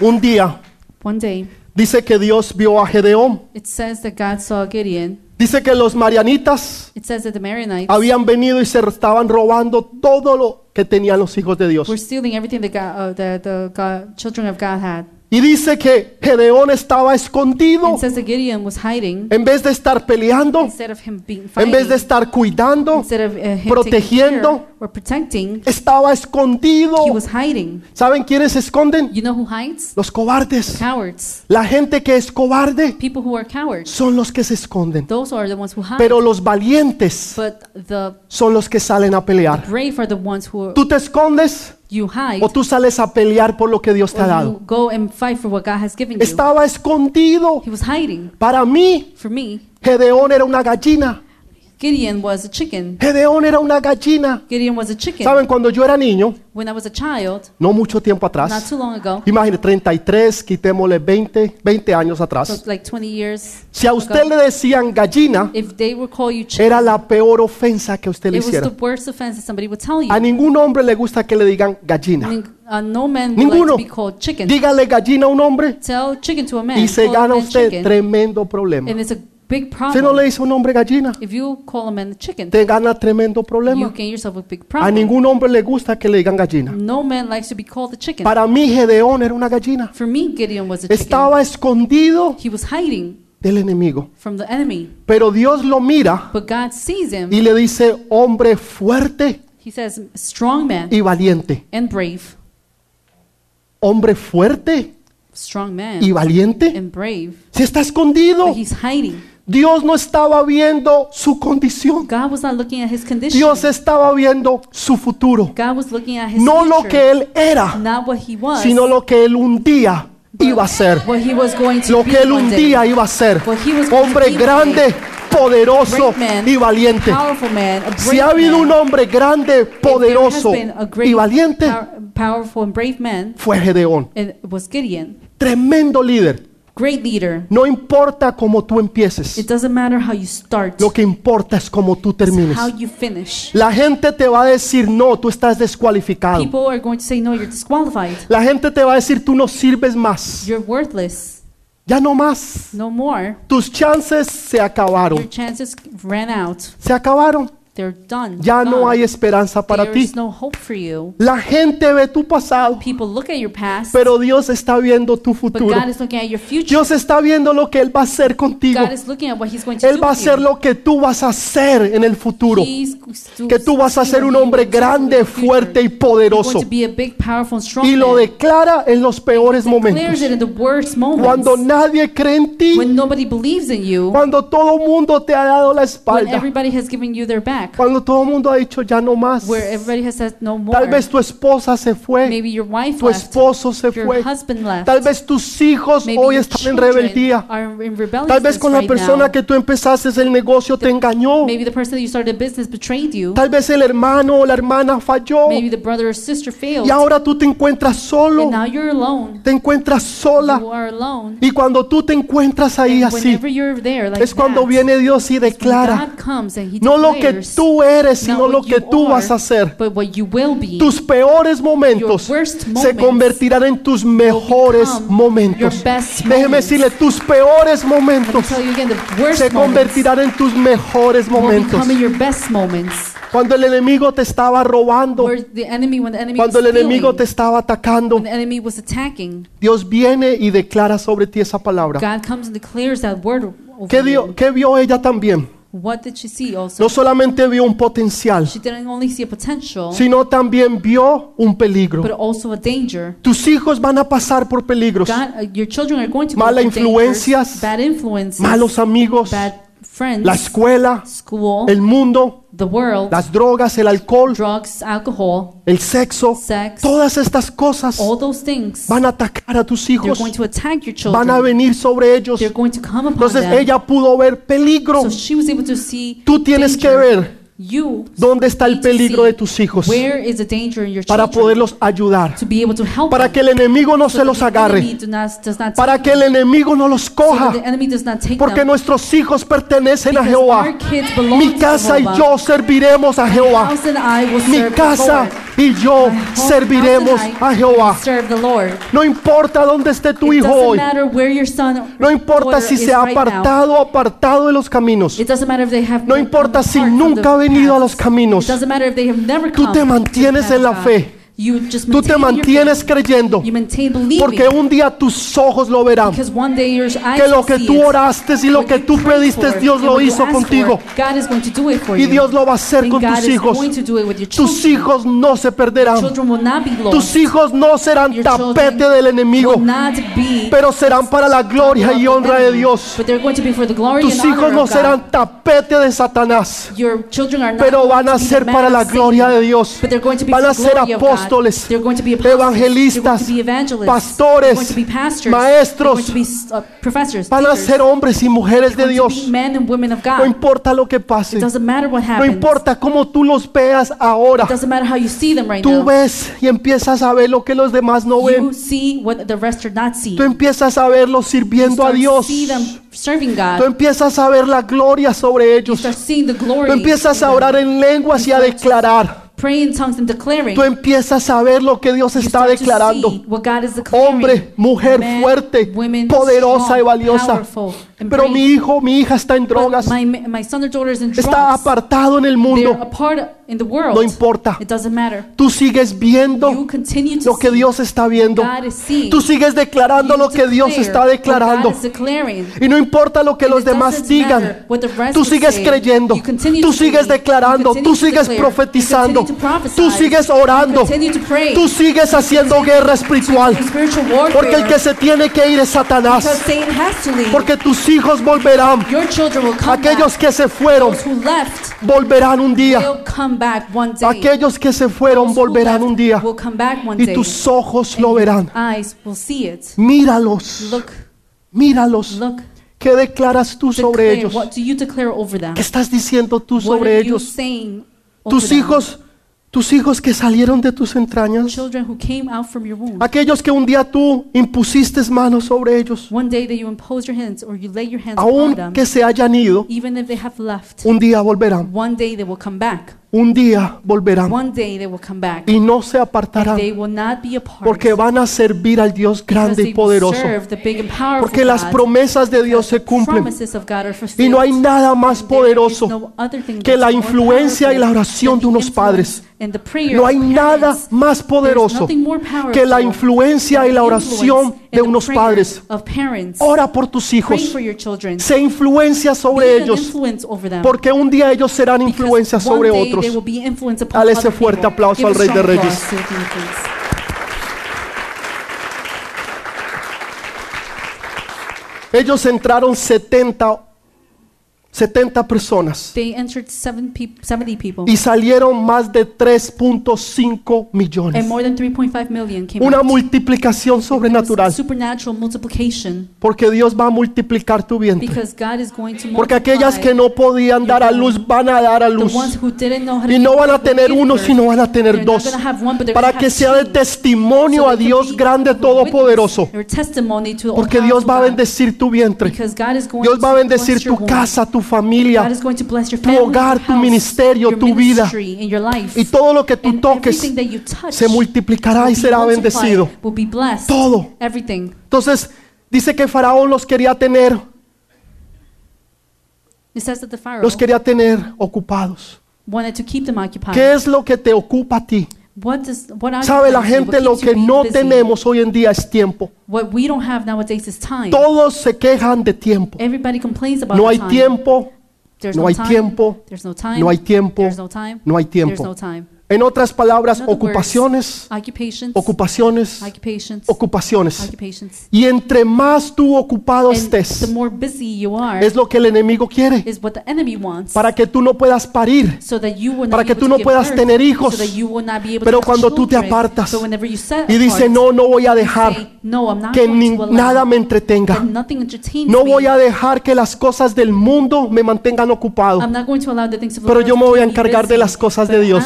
Un día One day, dice que Dios vio a Gedeón. it says that God saw Gideon. Dice que los marianitas It says that the Maronites habían venido y se estaban robando todo lo que tenían los hijos de Dios. were stealing everything that God, uh, the, the God, children of God had. Y dice que Gedeón estaba escondido. It says that Gideon was hiding En vez de estar peleando, instead of him being en fighting, vez de estar cuidando, of uh, protegiendo, estaba escondido. he was hiding. ¿Saben quiénes se esconden? You know who hides? Los cobardes. Cowards. La gente que es cobarde son los que se esconden. Those are the ones who hide. Pero los valientes but the son los que salen a pelear. brave are the ones who ¿Tú te escondes you hide. o tú sales a pelear por lo que Dios te ha dado? you go and fight for what God has given you. Estaba escondido. He was hiding. Para mí, For me, Gedeón era una gallina. Gideon was a chicken. Gedeón era una gallina. Gideon was a chicken. ¿Saben? Cuando yo era niño, When I was a child, no mucho tiempo not atrás, too long ago, imagínate, 33, quitémosle 20, 20 años so atrás. like 20 years, Si a usted le decían gallina, if they would call you chicken, era la peor ofensa que usted le it was the hiciera. worst offense that somebody would tell you. A ningún hombre le gusta que le digan gallina. Uh, no man would like Ninguno. to be called chicken. Dígale gallina a un hombre Tell chicken to a man, y se call a gana man usted chicken, tremendo problema. and it's a big Usted no le problem. dice a un hombre gallina, If you call a man chicken, te gana tremendo you problema. gain yourself a big A problem. ningún hombre le gusta que le digan gallina. No man likes to be called a chicken. Para mí Gedeón era una gallina. For me, Gideon was a chicken. Estaba escondido He was hiding del enemigo. from the enemy. Pero Dios lo mira But God sees him y le dice, hombre fuerte He says, strong man y valiente. and brave. Hombre fuerte Strong man y valiente. and brave. Se está escondido. But he's hiding. Dios no estaba viendo su condición. God was not looking at his condition. Dios estaba viendo su futuro. God was looking at his No lo que él era, not what he was, sino lo que él un día iba a ser. what he was going to Lo be que él un día iba a ser. What he was going Hombre grande, poderoso y valiente. Si ha habido un hombre grande, poderoso y valiente, fue Gedeón. Tremendo líder. Great leader. No importa cómo tú empieces. It doesn't matter how you start, Lo que importa es cómo tú termines. how you finish. La gente te va a decir, no, tú estás descualificado. People are going to say, no, you're disqualified. La gente te va a decir, tú no sirves más. You're worthless. Ya no más. No more. Tus chances se Your acabaron. chances ran out. Se acabaron. They're done. Ya no hay esperanza para There ti. is no hope for you. La gente ve tu pasado, People look at your past, pero Dios está viendo tu but futuro. God is looking at your future. Dios está viendo lo que Él va a hacer contigo. God is looking at what He's going to Él do va a with hacer you. lo que tú vas a hacer en el futuro. He's to Que tú vas a ser un hombre will do in grande, the fuerte y You're poderoso. going to be a big, powerful, and strong Y lo man. declara en los peores Declares momentos. it in the worst moments. Cuando nadie cree en ti, when nobody believes in you. cuando todo mundo te ha dado la When espalda, everybody has given you their back. Cuando todo el mundo ha dicho ya no más. Where everybody has said no more. Tal vez tu esposa se fue, Maybe your wife tu left. esposo se Your fue. husband left. Tal vez tus hijos Maybe hoy están en rebeldía. are in rebellion Tal vez con la right persona now. que tú empezaste el negocio te engañó. Maybe the person that you started a business betrayed you. Tal vez el hermano o la hermana falló. Maybe the brother or sister failed. Y ahora tú te encuentras solo, And now you're alone. te encuentras sola. You are alone. Y cuando tú te encuentras ahí And así, there like es cuando viene Dios y declara, no lo que tú eres, sino lo que tú are, vas a hacer. be. Tus peores momentos se convertirán en tus mejores momentos. Déjeme decirle, tus peores momentos again, se convertirán en tus mejores momentos. Cuando el enemigo te estaba robando, enemy, cuando el enemigo te estaba atacando, Dios viene y declara sobre ti esa palabra. God comes and declares that word over ¿Qué, dio- qué vio ella también? What did she see also? No solamente vio un potencial, She didn't only see a potential, sino también vio un peligro. but also a danger. Tus hijos van a pasar por peligros, God, uh, your children are going to go Mala through influencias, bad influences, malos amigos, bad friends, la escuela, school, el mundo, the world, las drogas, el alcohol, drugs, alcohol, el sexo. sex, Todas estas cosas all those things. van a atacar a tus They're hijos, going to attack your van a children. venir sobre ellos. They're going to come upon Entonces them. ella pudo ver peligro. So she was able to see Tú tienes que danger. ver You dónde está el peligro de tus hijos Where is the danger in your para poderlos ayudar, para que el enemigo no se los agarre, para que el enemigo no los coja, porque nuestros hijos pertenecen a Jehová. Mi casa y yo serviremos a Jehová. Mi casa. Y yo serviremos a Jehová. No importa dónde esté tu hijo hoy. No importa si se ha apartado o apartado de los caminos. No importa si nunca ha venido a los caminos. It doesn't matter if they have never Tú te mantienes en la fe. You just Tú te mantienes creyendo. You maintain believing. Porque un día tus ojos lo verán. Because one day your eyes Que lo que tú oraste y lo que tú pediste, for, Dios lo hizo contigo. for, God is going to do it for Y. Dios lo va a hacer And con God tus hijos. Tus hijos no se perderán. Tus hijos no serán Your tapete del enemigo, pero serán para la gloria y honra de Dios. Tus hijos no serán tapete de Satanás, pero van a ser para la gloria de Dios. Van a ser God. Apóstoles, evangelistas, pastores, maestros. Uh. Van a ser hombres y mujeres de Dios. No importa lo que pase, no importa cómo tú los veas ahora. Tú ves y empiezas a ver lo que los demás no ven. Tú empiezas a verlos sirviendo a Dios. Tú empiezas a ver la gloria sobre ellos. Tú empiezas a orar en lenguas y a declarar. Pray in tongues and declaring. Tú empiezas a ver lo que Dios You está start to declarando. see what God is declaring. Hombre, mujer fuerte, women, poderosa strong, y valiosa. powerful, Pero mi hijo, mi hija está en drogas, my, my son or daughter is in está drugs. apartado en el mundo. in the world. No importa. It doesn't matter. Tú sigues You viendo continue to lo que Dios está viendo. Tú sigues declarando You lo que Dios está declarando. Y no importa lo que And los demás digan. Tú sigues say. creyendo. Tú sigues believe. declarando. Tú sigues profetizando. Tú sigues orando. Tú sigues haciendo guerra espiritual. Porque el que se tiene que ir es Satanás. Porque tus hijos volverán. Your children will come Aquellos back. que se fueron Those who left volverán un día. Aquellos que se fueron volverán un día. will come back one Y tus ojos lo verán. Eyes will see it. Míralos. Look, Míralos. look. ¿Qué declaras tú sobre ellos? What do you declare over them? ¿Qué estás diciendo tú What sobre ellos? Tus hijos, tus hijos que salieron de tus entrañas. Children who came out from your womb. Aquellos que un día tú impusiste manos sobre ellos. One day that you impose your hands or you lay your hands upon Aun them, que se hayan ido, even if they have left, un día volverán. Un día volverán. Y no se apartarán. Porque van a servir al Dios grande y poderoso. Porque las promesas de Dios se cumplen. Y no hay nada más poderoso que la influencia y la oración de unos padres. and the prayer No hay nada más poderoso que la influencia y la oración de unos padres. Ora por tus hijos. Se influencia sobre ellos. Porque un día ellos serán influencia sobre otros. Dale ese fuerte aplauso al Rey de Reyes. Ellos entraron 70, 70 personas They entered seven peop 70 people. y salieron más de 3.5 millones. And more than 3.5 million came Una out. multiplicación sobrenatural. supernatural multiplication Porque Dios va a multiplicar tu vientre. because God is going to Porque aquellas que no podían dar a luz van a dar a the luz. ones who didn't know how to Y no van a tener uno, sino van a tener They're dos. have one, but they're Para que sea de testimonio So a Dios grande todopoderoso. Porque Dios va a bendecir tu vientre. Dios va a bendecir tu casa, tu familia tu hogar, tu ministerio, tu vida. y todo lo que tú toques se multiplicará y será bendecido. Todo. Entonces, dice que Faraón los quería tener, los quería tener ocupados. wanted to keep them occupied. ¿Qué es lo que te ocupa a ti? What does what Sabe la gente lo que no tenemos hoy en día es tiempo. What we don't have nowadays is time. Todos se quejan de tiempo. Everybody complains about No hay time. tiempo, There's no no hay time. tiempo, There's no time. no hay tiempo, There's no time. no hay There's no tiempo. time. En otras palabras, ocupaciones, ocupaciones, ocupaciones. Y entre más tú ocupado estés, more busy you are, es lo que el enemigo quiere. Para que tú no puedas parir. para que tú no puedas tener hijos. Pero cuando tú te apartas Y dice, apart, no, no voy a dejar que ni- nada me entretenga. No voy a dejar que las cosas del mundo me mantengan ocupado. Pero yo me voy a encargar de las cosas de Dios.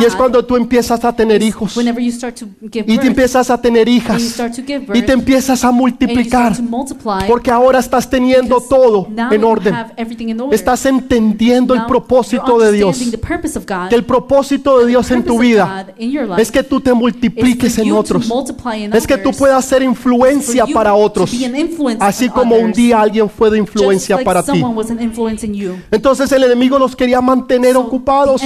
Y es cuando tú empiezas a tener hijos. Whenever you start to give Y te empiezas a tener and you hijas. start to give birth, Y te empiezas a and you multiplicar. start to multiply, Porque ahora estás teniendo because todo now en you orden. have everything in order. Estás entendiendo el propósito de Dios. understanding the purpose of God. Que el propósito de Dios en tu vida es que tú te multipliques en otros. Es que tú puedas ser influencia para otros. Así como un día alguien fue de influencia para ti. someone was an influence in you. Entonces el enemigo los quería mantener ocupados.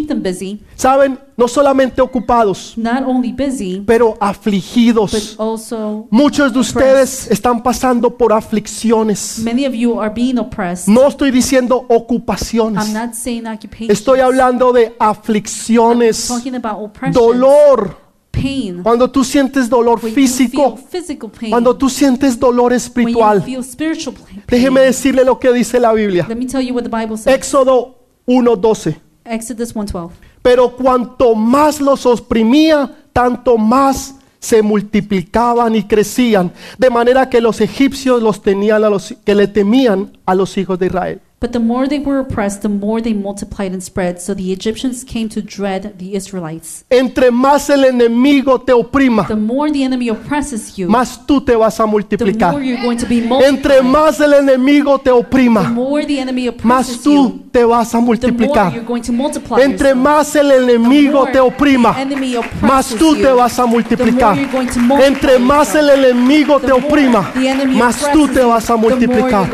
Keep them busy, Saben, no solamente ocupados, not only busy, pero but afligidos. also Muchos de ustedes están pasando por aflicciones. many of you are being oppressed. No estoy diciendo I'm ocupaciones. not saying occupation. Estoy hablando de aflicciones, talking about oppression, dolor. pain. Cuando tú sientes dolor When you físico, feel physical pain, cuando tú sientes dolor when you espiritual. feel spiritual pain. Déjeme decirle lo que dice la Biblia. Let me tell you what the Bible says. Éxodo 1:12. Exodus 1:12. Pero cuanto más los oprimía, tanto más se multiplicaban y crecían, de manera que los egipcios los tenían a los que le temían a los hijos de Israel. But the more they were oppressed, the more they multiplied and spread. So the Egyptians came to dread the Israelites. Entre más el enemigo te oprima, The more the enemy oppresses you, más tú te vas a the multiplicar. more you're going to be Entre más el enemigo te The oprima, more the enemy más tú you, te vas a the more multiplicar. you're going to multiply Entre yourself. más el The enemigo more te oprima, the más tú te vas a the more multiplicar. you're going to multiply Entre más el enemigo The te more oprima, the más tú te vas a the more multiplicar.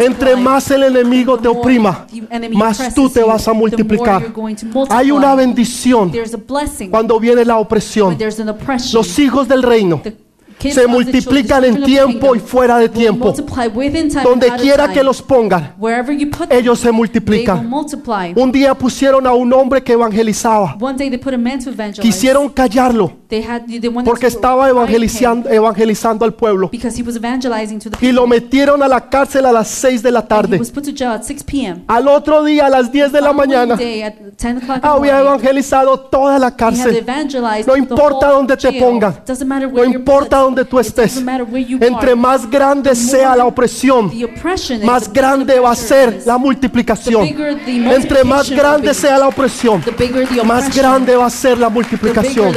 Entre más el enemigo te The more oprima, más tú te vas a multiplicar. Hay una bendición cuando viene la opresión. Los hijos del reino se multiplican en tiempo y fuera de tiempo. Donde quiera que los pongan, ellos se multiplican. Un día pusieron a un hombre que evangelizaba. Quisieron callarlo They had they wanted porque estaba evangelizando, evangelizando al pueblo. because he was evangelizing to the Y people. lo metieron a la cárcel a las 6 de la tarde. was put to jail at 6 p.m. Al otro día, a las 10 de la mañana, day at 10 o'clock in the había evangelizado toda la cárcel. No importa dónde te pongan. No importa dónde tú estés. Entre más grande sea la opresión, más grande va a ser la multiplicación. Entre más grande sea la opresión, más grande va a ser la multiplicación.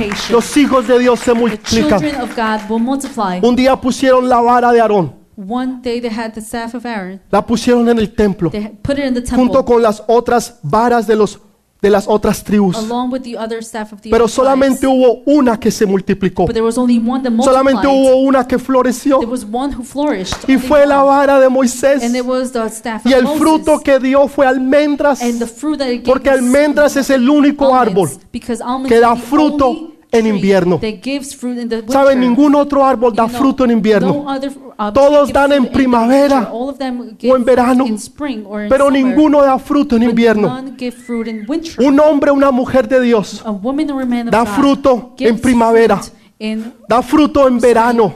The multiplication. Los hijos de Dios se the multiplican. children of God will multiply. Un día pusieron la vara de Aarón, One day they had the staff of Aaron. la pusieron en el templo, They put it in the junto temple con las otras varas de los de las otras tribus. along with the other staff of the Pero other solamente tribes. hubo una que se multiplicó. But there was only one that Solamente hubo una que floreció There was one who flourished. y fue la vara de Moisés. And it was the staff Y of el Moses. fruto que dio fue almendras, and the fruit that it gave porque almendras es el único árbol que da the fruto en invierno. ¿Saben? Ningún otro árbol da fruto en no invierno, uh, Todos dan en primavera o en verano, pero ninguno da fruto en invierno. Un hombre, una mujer de Dios da fruto en primavera, da fruto en verano,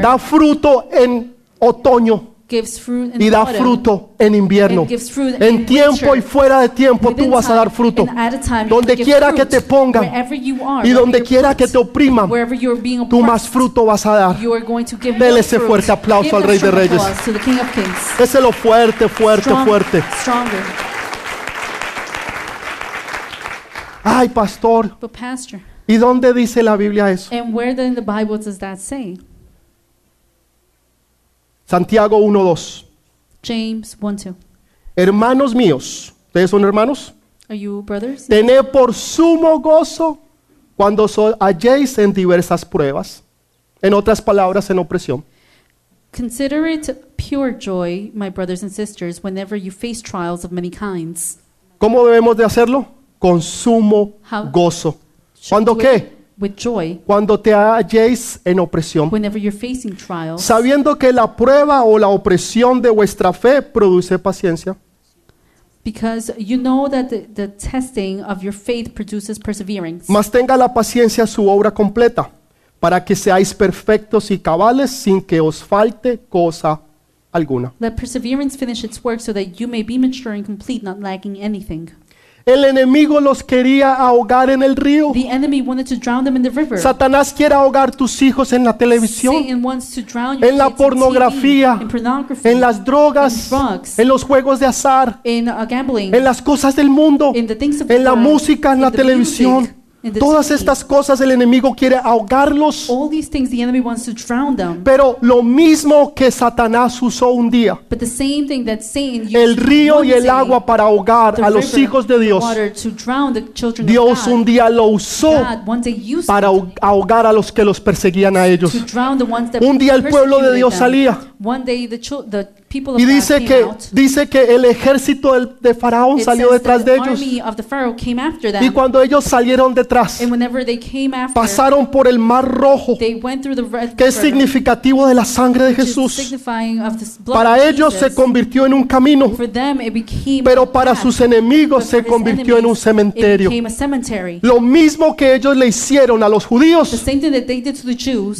da fruto en otoño gives fruit in y da autumn, fruto en invierno. and gives fruit En in tiempo winter. y fuera de tiempo tú Within vas a time dar fruto. and at a time, you Donde will give quiera fruit. que te pongan Wherever you are, y wherever donde you're quiera que te opriman, wherever you're being tú más oppressed, fruto vas a dar. you are going to give Dele more ese fruit. fuerte aplauso Give al Rey de strong Reyes. applause to the King of Kings. Déselo fuerte, fuerte, Strong- fuerte. Stronger. Ay, pastor, But pastor, ¿y dónde dice la Biblia eso? and where then in the Bible does that say? Santiago 1.2. James 1 2. Hermanos míos, ¿ustedes son hermanos? Are you brothers? Tened por sumo gozo cuando os halléis en diversas pruebas. En otras palabras, en opresión. Consider it pure joy, my brothers and sisters, whenever you face trials of many kinds. ¿Cómo debemos de hacerlo? Con sumo How- gozo. ¿Cuándo qué? With joy, Cuando te halléis en opresión. whenever you're facing trials, Sabiendo que la prueba o la opresión de vuestra fe produce paciencia. because you know that the, the testing of your faith produces perseverance. Mas tenga la paciencia su obra completa, para que seáis perfectos y cabales sin que os falte cosa alguna. Let perseverance finish its work so that you may be mature and complete, not lacking anything. El enemigo los quería ahogar en el río. The enemy wanted to drown them in the river. Satanás quiere ahogar tus hijos en la televisión, Satan wants to drown your en la kids in pornografía, TV, in pornography, en las drogas, in drugs, en los juegos de azar, in uh, gambling, en las cosas del mundo, in the things of en the la world, música, en la the televisión. music, Todas estas cosas el enemigo quiere ahogarlos. All these things the enemy wants to drown them. Pero lo mismo que Satanás usó un día, But the same thing that Satan used el río y el agua para ahogar a los hijos de the Dios, water to drown the children Dios of God. un día lo usó God one day used para ahogar a los que los perseguían a ellos. to drown the ones that Un día el pueblo de Dios them. salía One day the, y dice que, dice que el ejército de Faraón salió detrás de the ellos. Y cuando ellos salieron detrás, And whenever they came after, pasaron por el mar rojo, they went through the red que es significativo de la sangre de Jesús. Para ellos se convirtió en un camino, pero para sus enemigos se convirtió en un cementerio. Lo mismo que ellos le hicieron a los judíos,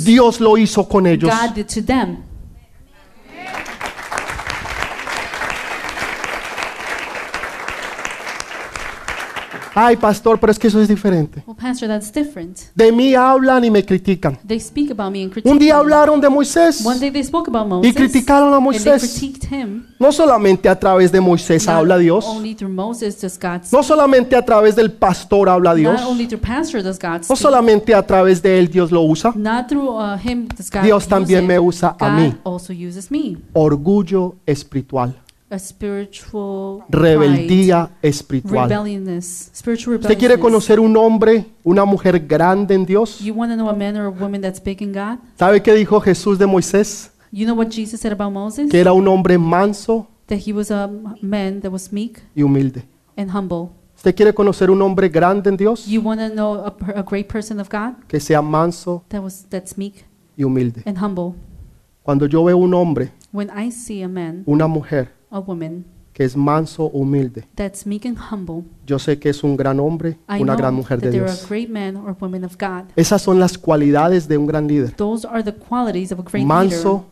Dios lo hizo con ellos. God did to them. Ay, pastor, pero es que eso es diferente. Well, Pastor, that's different. De mí hablan y me critican. They speak about me and critique Un día hablaron de Moisés One day they spoke about y Moses criticaron a and they Moisés. critiqued him. No solamente a través de Moisés Not habla Dios. only through Moses does God speak. No solamente a través del pastor habla Dios. Not only through pastor does God No speak. solamente a través de él Dios lo usa. Not through uh, him does God Dios use también me usa a God mí. also uses me. Orgullo espiritual. A spiritual Rebeldía pride, espiritual. rebelliousness, spiritual ¿Usted quiere conocer un hombre, una mujer grande en Dios? You want to know a man or a woman that's big in God? ¿Sabe qué dijo Jesús de Moisés? You know what Jesus said about Moses? Que era un hombre manso That he was a man that was meek y humilde. and humble. ¿Usted quiere conocer un hombre grande en Dios? You want to know a, per- a great person of God Que sea manso that was that's meek y humilde. and humble. Cuando yo veo un hombre, When I see a man, una mujer a woman que es manso, humilde, that's meek and humble, yo sé que es un gran hombre, I una know gran mujer that de they're a Dios. great man or woman of God. Esas son las cualidades de un gran líder. Those are the qualities of a great Manso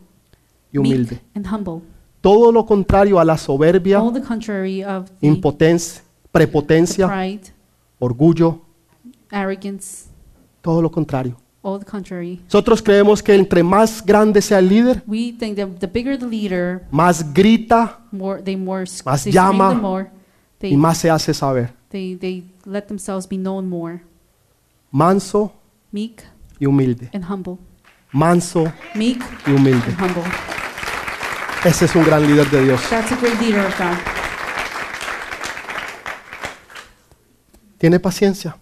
y leader, humilde. meek and humble. Todo lo contrario a la soberbia, All the contrary of the impotencia, prepotencia, pride, orgullo, arrogance, todo lo contrario. All the contrary. Nosotros creemos que entre más grande sea el líder, We think that the bigger the leader, más grita more they more s- Más they scream llama the more, they, y más se hace saber. they they let themselves be known more. Manso Meek y humilde. and humble. Manso Meek y humilde. and humble. Ese es un gran líder de Dios. That's a great leader of God. Tiene paciencia.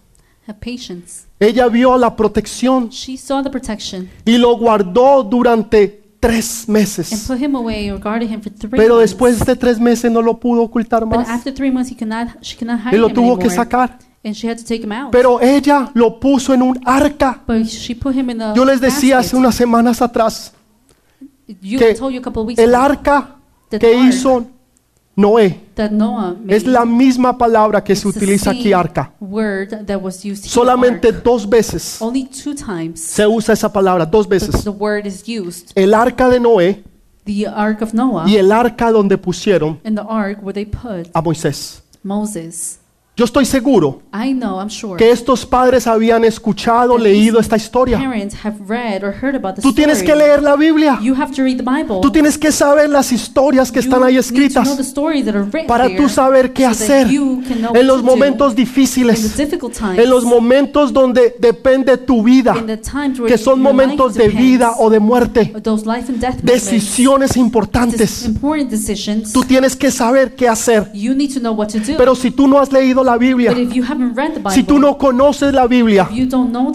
Ella vio la protección She saw the protection y lo guardó durante tres and meses. put him away or guarded him for three Pero months. después de tres meses no lo pudo ocultar but más after three months, he cannot, she cannot hide y lo him tuvo que anymore, sacar. and she had to take him out. Pero ella lo puso en un arca. but she put him in Yo les decía hace basket. unas semanas atrás, You que told you a couple of weeks el ago arca that que ark hizo Noé es la misma palabra que se utiliza aquí arca. Solamente dos veces se usa esa palabra, dos veces. El arca de Noé y el arca donde pusieron a Moisés. Yo estoy seguro I know, I'm sure. que estos padres habían escuchado, that leído esta historia. Parents have read or heard about the Tú tienes story. que leer la Biblia. You have to read the Bible. Tú tienes que saber las historias que You están ahí need to know the escritas stories that are written para there tú saber qué so that hacer you can know en los to do momentos in the difíciles, difficult times, en los momentos donde depende tu vida, in the times where que son your momentos de vida o de muerte, those life and death moments, decisiones importantes. important decisions. Tú tienes que saber qué hacer. You need to know what to do. Pero si tú no has leído la Biblia, but if you haven't read the Bible, si tú no conoces la Biblia, Bible,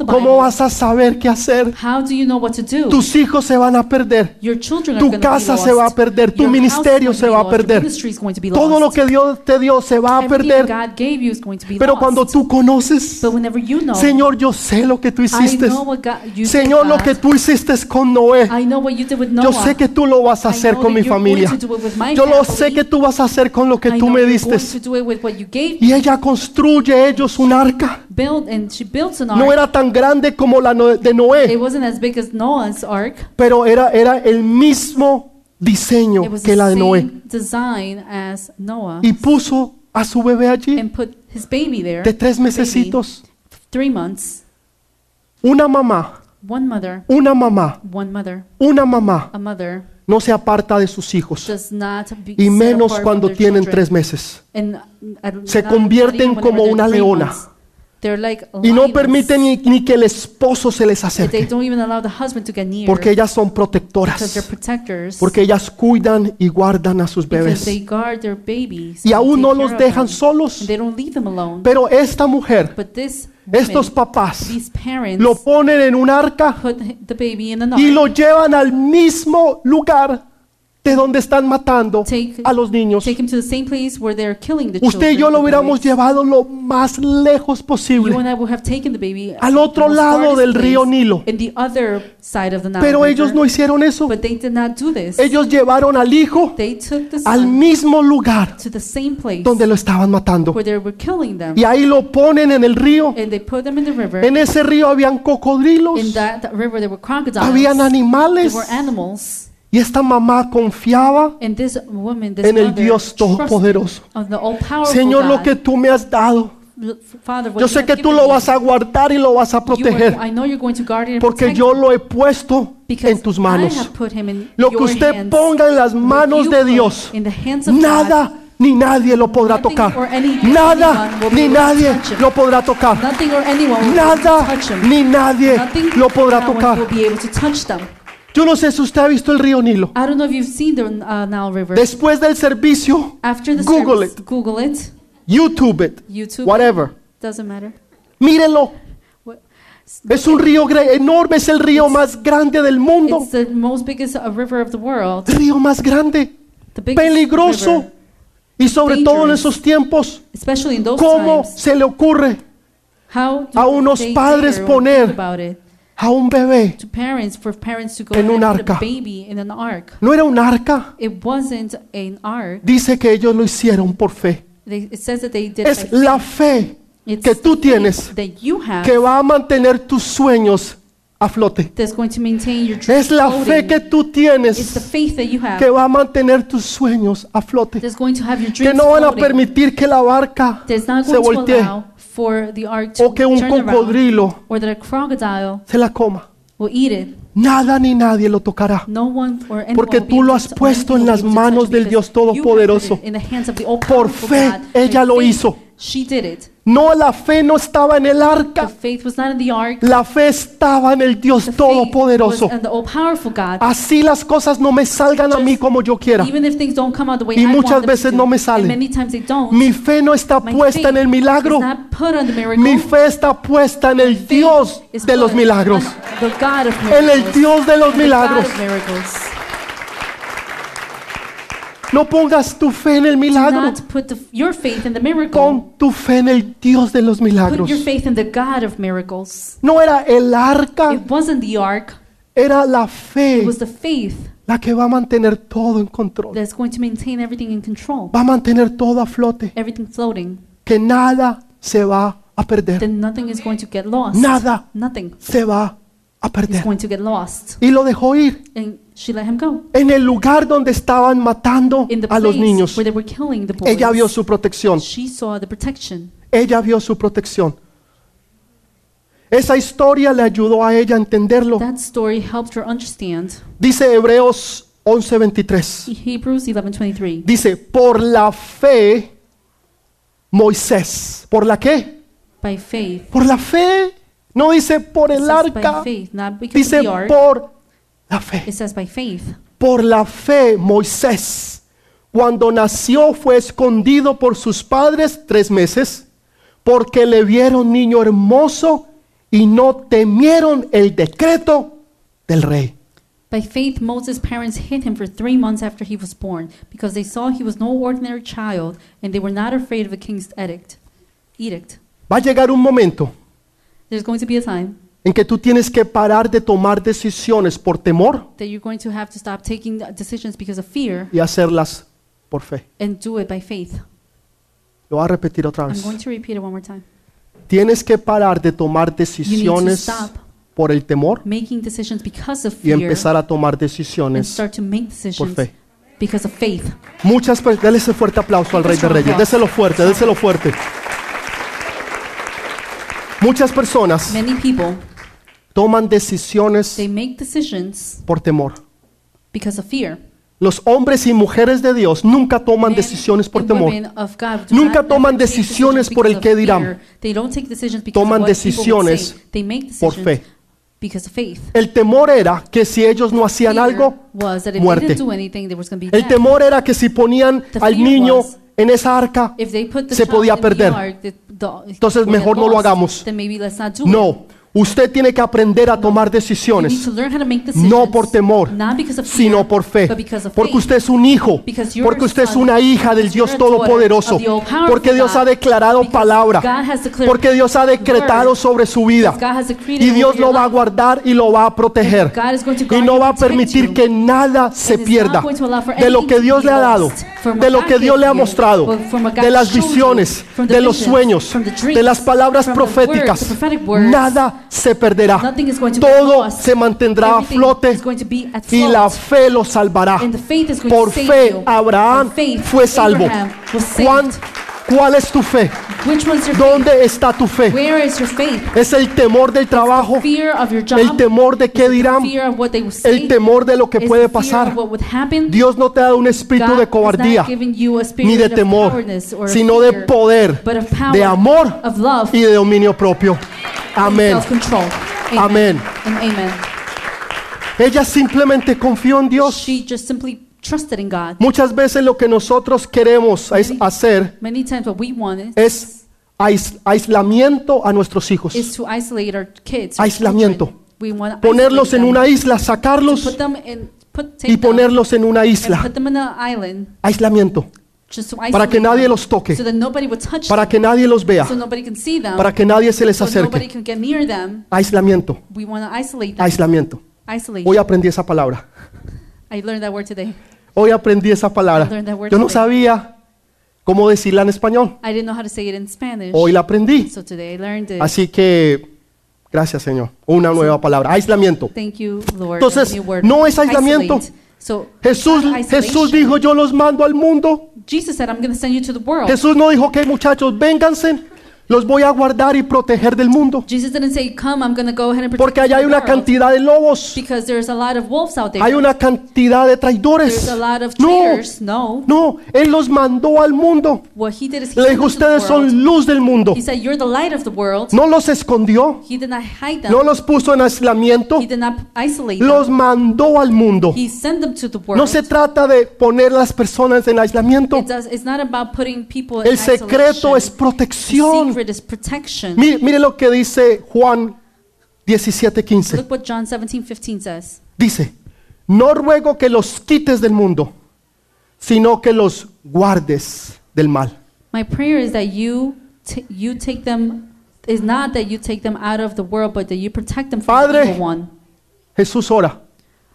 ¿cómo vas a saber qué hacer? how do you know what to do? Tus hijos se van a perder. your children tu casa se va a perder, tu ministerio is se va a perder. Todo lo que Dios te dio se va a perder. Pero cuando tú conoces, you know, Señor, yo sé lo que tú hiciste. Señor, lo que tú hiciste con Noé. Yo sé que tú lo vas a hacer con mi familia. Yo lo sé que tú vas a hacer con lo que tú me diste. Y ella construye ellos un arca. build and she built an ark. No era tan grande como la no- de it Noé, wasn't as big as Noah's ark. pero era, era el mismo diseño It was que the la de same Noé. design as Noah Y puso a su bebé allí and put his baby there. de tres mesecitos. Three months. Una mamá, One mother. una mamá, One mother. una mamá A mother no se aparta de sus hijos. Y menos cuando tienen tres meses. Uh, Se convierten como una leona. Like Y no permiten ni, ni que el esposo se les They acerque. don't even allow the husband to get near Porque ellas son protectoras. protectors. Porque ellas cuidan y guardan a sus bebés. they guard their babies. Y and aún no los dejan them. solos. And they don't leave them alone. Pero esta mujer, woman, estos papás, these parents lo ponen en un arca y lo llevan al mismo lugar de donde están matando Take- a los niños. Usted y yo lo hubiéramos llevado lo más lejos posible. baby Al otro lado del río Nilo. Pero ellos no hicieron eso. Ellos llevaron al hijo al mismo lugar donde lo estaban matando. Y ahí lo ponen en el río. En ese río habían cocodrilos, habían animales. Y esta mamá confiaba woman, en el Dios Todopoderoso. Señor, lo que tú me has dado, Father, Yo sé que tú lo vas a guardar y lo vas a proteger. I know you're going to guard it and Porque yo lo he puesto en tus manos. Lo que usted ponga en las manos de Dios, nada ni nadie lo podrá tocar. Nada ni nadie lo podrá tocar. Nada ni nadie lo podrá tocar. Yo no sé si usted ha visto el río Nilo. I don't know if you've seen the uh, Nile River. Después del servicio, After the Google service, Google it. YouTube it, YouTube. whatever. Doesn't matter. Mírenlo. Es un río enorme, es el río más grande del mundo. It's the most biggest uh, river of the world. El río más grande, The biggest peligroso. river, Y sobre todo en esos tiempos, especially in those ¿cómo times. se le ocurre How do a unos they padres poner it? A un bebé? To parents, for parents to go En un and put arca. a baby in an ark. No era un arca. It wasn't an ark. Dice que ellos lo hicieron por fe. They, it says that they did Es la fe It's que tú faith tienes that you have que va a mantener tus sueños a flote. that's going to maintain your dreams Es la fe floating. que tú It's the tienes faith that you have que va a mantener tus sueños a flote. that's going to have your Que no van a floating. permitir que la barca That's not se going to voltee allow for the ark to o que un turn around cocodrilo or that a crocodile se la coma. will eat it. Nada ni nadie lo tocará. No one or anyone Porque tú lo has puesto en las manos del Dios Todopoderoso. Por fe, ella lo hizo. She did it. No, la fe no estaba en el The arca. faith was not in the ark. La fe estaba en el Dios Todopoderoso. in the all powerful God. Así las cosas no me salgan a mí como yo quiera. Even if things don't come out the way Y muchas veces no me salen. many times they don't. Mi fe no está puesta en el milagro. Mi fe está puesta en el Dios de los milagros. En el Dios de los milagros. No pongas tu fe en el milagro. put the, your faith in the miracle. Pon tu fe en el Dios de los Put milagros. your faith in the God of miracles. No era el arca, It wasn't the ark. era la fe It was the faith la que va a mantener todo en control. that's going to maintain everything in control. Va a mantener todo a flote. Everything floating. Que nada se va a perder. Then nothing is going to get lost. Nada Nothing se va a perder. going to get lost. Y lo dejó ir And she let him go. en el lugar donde estaban matando In the a los place niños. where they were killing the boys. Ella vio su protección. She saw the protection. Ella vio su protección. Esa historia le ayudó a ella a entenderlo. That story helped her understand. Dice Hebreos 11:23. Hebrews 11:23. Dice, por la fe, Moisés. ¿Por la qué? By faith. Por la fe. No dice por el arca. faith, Dice por la fe. Por la fe, Moisés, cuando nació, fue escondido por sus padres tres meses, porque le vieron niño hermoso y no temieron el decreto del rey. By faith, Moses' parents hid him for three months after he was born, because they saw he was no ordinary child, and they were not afraid of the king's edict. Edict. Va a llegar un momento There's going to be a time en que tú tienes que parar de tomar decisiones por temor that you're going to have to stop taking decisions because of fear y hacerlas por fe. and do it by faith. Lo voy a repetir otra I'm vez. going to repeat it one more time. Tienes que parar de tomar decisiones stop. por el temor Making decisions because of y fear empezar a tomar and decisiones start to make por decisions fe. because of faith. Muchas personas, ese fuerte aplauso al Rey de Reyes, déselo fuerte, déselo fuerte. Muchas personas Many people, toman decisiones they make decisions por temor. because of fear. Los hombres y mujeres de Dios nunca toman Men decisiones por and temor. women of God do Nunca not toman decisiones por el because qué of dirán. fear. They don't take decisions because Toman of what people would decisiones say. They make por decisions fe. because of faith. El temor era que si ellos no hacían Fear algo, was that if muerte. they didn't do anything, there was going to be el death. temor era que si ponían The al fear niño was- en esa arca, se podía perder. Entonces, mejor no lo hagamos. Then maybe let's not do it. no. Usted tiene que aprender a tomar decisiones, no por temor, sino por fe. Porque usted es un hijo, porque usted es una hija del Dios Todopoderoso, porque Dios ha declarado palabra, porque Dios ha decretado sobre su vida. Y Dios lo va a guardar y lo va a proteger. Y no va a permitir que nada se pierda de lo que Dios le ha dado, de lo que Dios le ha mostrado, de las visiones, de los sueños, de las palabras proféticas. Nada se perderá. Todo se mantendrá a flote y la fe lo salvará. Por fe. Abraham fue salvo. Juan ¿Cuál es tu fe? ¿Dónde está tu fe? ¿Es el temor del trabajo? ¿El temor de qué dirán? ¿El temor de lo que puede pasar? Dios no te ha dado un espíritu de cobardía ni de temor, sino de poder, de amor y de dominio propio. Amén. Amén. Ella simplemente confió en Dios. She just simply trusted in God. Muchas veces lo que nosotros queremos es hacer Many times what we want is, es ais- aislamiento a nuestros hijos. is to isolate our kids. our Aislamiento. Ponerlos en una isla, sacarlos y ponerlos en una isla. put them in an island Aislamiento. Just to Para que nadie los toque. so that nobody would touch Para que nadie los vea. so nobody can see them, Para que nadie se les so nobody acerque. can get near them. Aislamiento. We want to isolate them. Aislamiento. Hoy aprendí esa palabra. I learned that word today. Hoy aprendí esa palabra. Yo no sabía cómo decirla en español. I didn't know how to say it in Spanish. Hoy la aprendí. So today I learned it. Así que, gracias Señor. Una nueva palabra. Aislamiento. Thank you, Lord. Entonces, no es aislamiento. So, Jesús. Jesús dijo, yo los mando al mundo. Jesus said, I'm going to send you to the world. Jesús no dijo que muchachos, vénganse, los voy a guardar y proteger del mundo. Jesus didn't say, come, I'm going to go ahead and protect Porque allá hay the una world. cantidad de lobos, Because there's a lot of wolves out there. hay una cantidad de traidores. There's a lot of No, traitors. No. no, Él los mandó al mundo. What he did is he Le dijo, them to the ustedes world. son luz del mundo. He said, you're the light of the world. No los escondió, He did not hide them. no los puso en aislamiento, He did not isolate los them. mandó al mundo. He sent them to the world. No se trata de poner las personas en aislamiento. It does, it's not about putting people in El secreto isolation. es protección. Is protection. Mire, mire lo que dice Juan 17:15. Look what John 17, 15 says. Dice, no ruego que los quites del mundo, sino que los guardes del mal. My prayer is that you you take them is not that you take them out of the world, but that you protect them from Padre. the evil one. Jesús ora,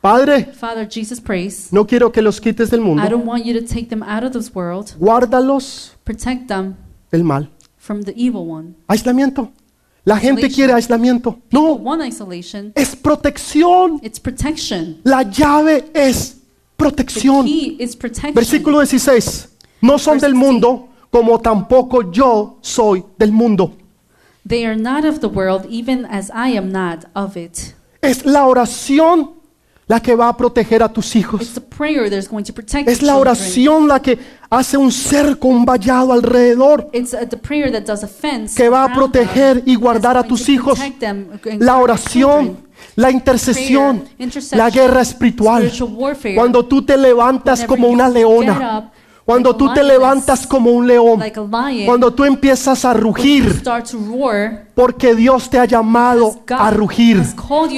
Padre, Father, Jesus prays. no quiero que los quites del I mundo, don't want you to take them out of this world. guárdalos Protect them del mal. From the evil one. Aislamiento. La gente quiere aislamiento. No, want isolation. es protección. It's protection. La llave es The protección. key is protection. Versículo 16. No son Verse del 16. mundo como tampoco yo soy del mundo. They are not of the world, even as I am not of it. Es la oración la que va a proteger a tus It's hijos. the prayer that is going to protect Es la oración la que hace un cerco, un vallado alrededor It's uh, the prayer that does a fence que va a proteger y guardar a tus hijos. La oración, la intercesión, la guerra espiritual. Cuando tú te levantas como una leona, cuando tú te levantas como un león, cuando tú empiezas a rugir, porque Dios te ha llamado a rugir.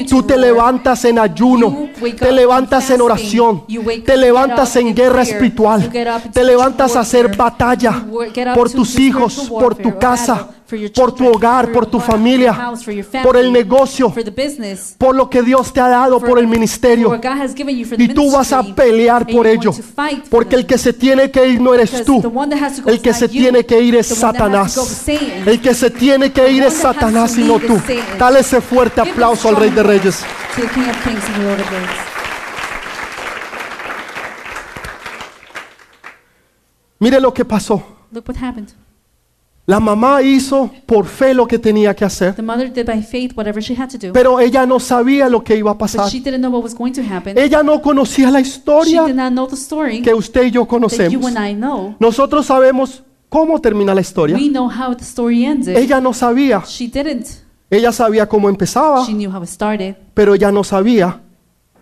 Tú te levantas en ayuno, te levantas en oración, te levantas en guerra espiritual, te levantas a hacer batalla por tus hijos, por tu casa, por tu hogar, por tu familia, por el negocio, por lo que Dios te ha dado, por el ministerio. Y tú vas a pelear por ello, porque el que se tiene que ir no eres tú. El que se tiene que ir es Satanás. Satan. El que se tiene que ir es has Satanás to y no leave tú. Dale ese fuerte aplauso al Rey de Reyes. Mire lo que pasó. La mamá hizo por fe lo que tenía que hacer, pero ella no sabía lo que iba a pasar. Ella no conocía la historia que usted y yo conocemos. Nosotros sabemos cómo termina la historia. We know how the story ended. Ella no sabía. She didn't. Ella sabía cómo empezaba, She knew how it started, pero ella no sabía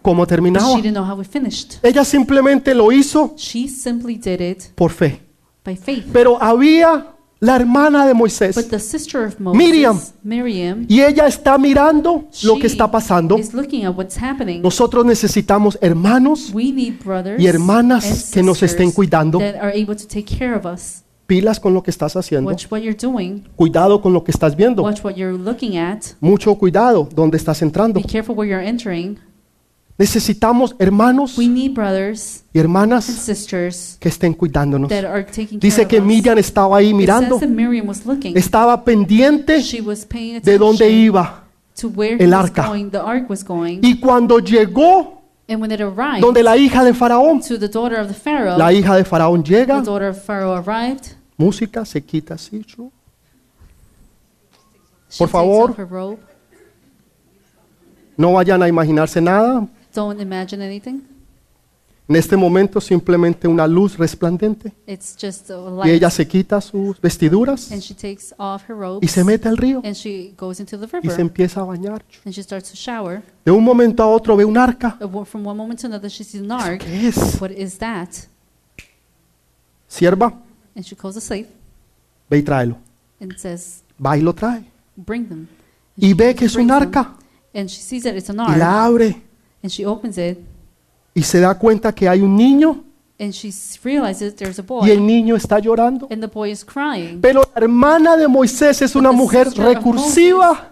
cómo but terminaba. she didn't know how it finished. Ella simplemente lo hizo She simply did it por fe. by faith. Pero había la hermana de Moisés But the sister of Moses, Miriam. Miriam, y ella está mirando lo que está pasando. is looking at what's happening. Nosotros necesitamos hermanos, We need brothers y hermanas and que nos estén cuidando. that are able to take care of us. Pilas con lo que estás haciendo, Watch what you're doing. cuidado con lo que estás viendo, Watch what you're looking at. mucho cuidado donde estás entrando. Be careful where you're entering. Necesitamos hermanos We need brothers y and hermanas sisters que estén cuidándonos. that are taking Dice care que. Miriam estaba ahí It mirando, says that Miriam was looking. estaba pendiente She was paying de dónde attention iba. to where el was arca. going, the ark was going. Y cuando llegó And when it arrived donde la hija de Faraón, to the daughter of the Pharaoh, la hija de Faraón the llega, daughter of Pharaoh arrived. Música, se quita así. Por favor. No vayan a imaginarse nada. Don't imagine anything. En este momento simplemente una luz resplandente. It's just a Y light. ella se quita sus vestiduras and she takes off her robes. y se mete al río and she goes into the y se river. empieza a bañar. and she starts to shower. De un momento a otro ve un arca. Uh, From one moment to another, she sees an ark. ¿Qué es? What is that? Sierva, And she calls a slave ve y tráelo. and says, Va y lo trae. Bring them. And Y she ve que es un brings them. arca. And she sees that it's an Y ark. la abre. And she opens it. Y se da cuenta que hay un niño And she s- realizes there's a y el boy. niño está llorando. And the boy is crying. Pero la hermana de Moisés es una the mujer sister of recursiva.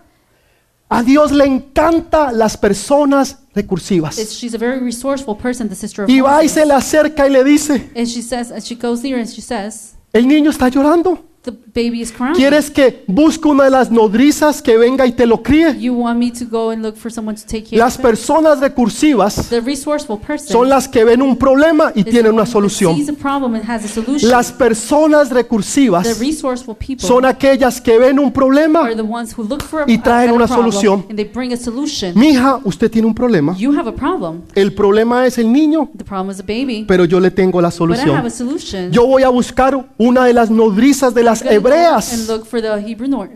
A Dios le encanta las personas It's, recursivas. she's a very resourceful person, the sister of Y va y Moses. se le acerca y le dice, And she says, and she goes there and she says, el niño está llorando. The baby is crying. ¿Quieres que busque una de las nodrizas que venga y te lo críe? You want me to go and look for someone to take care Las of it? personas recursivas The resourceful person son las que ven un problema y is tienen una that solución. sees a problem and has a solution. Las personas the recursivas resourceful people son aquellas que ven un problema. are the ones who look for a, y a traen better una problem solución. and they bring a solution. Mija, usted tiene un problema. You have a problem. El problema es el niño, The problem is a baby. pero yo le tengo la But I have a solución. solution. Yo voy a buscar una de las nodrizas de las hebreas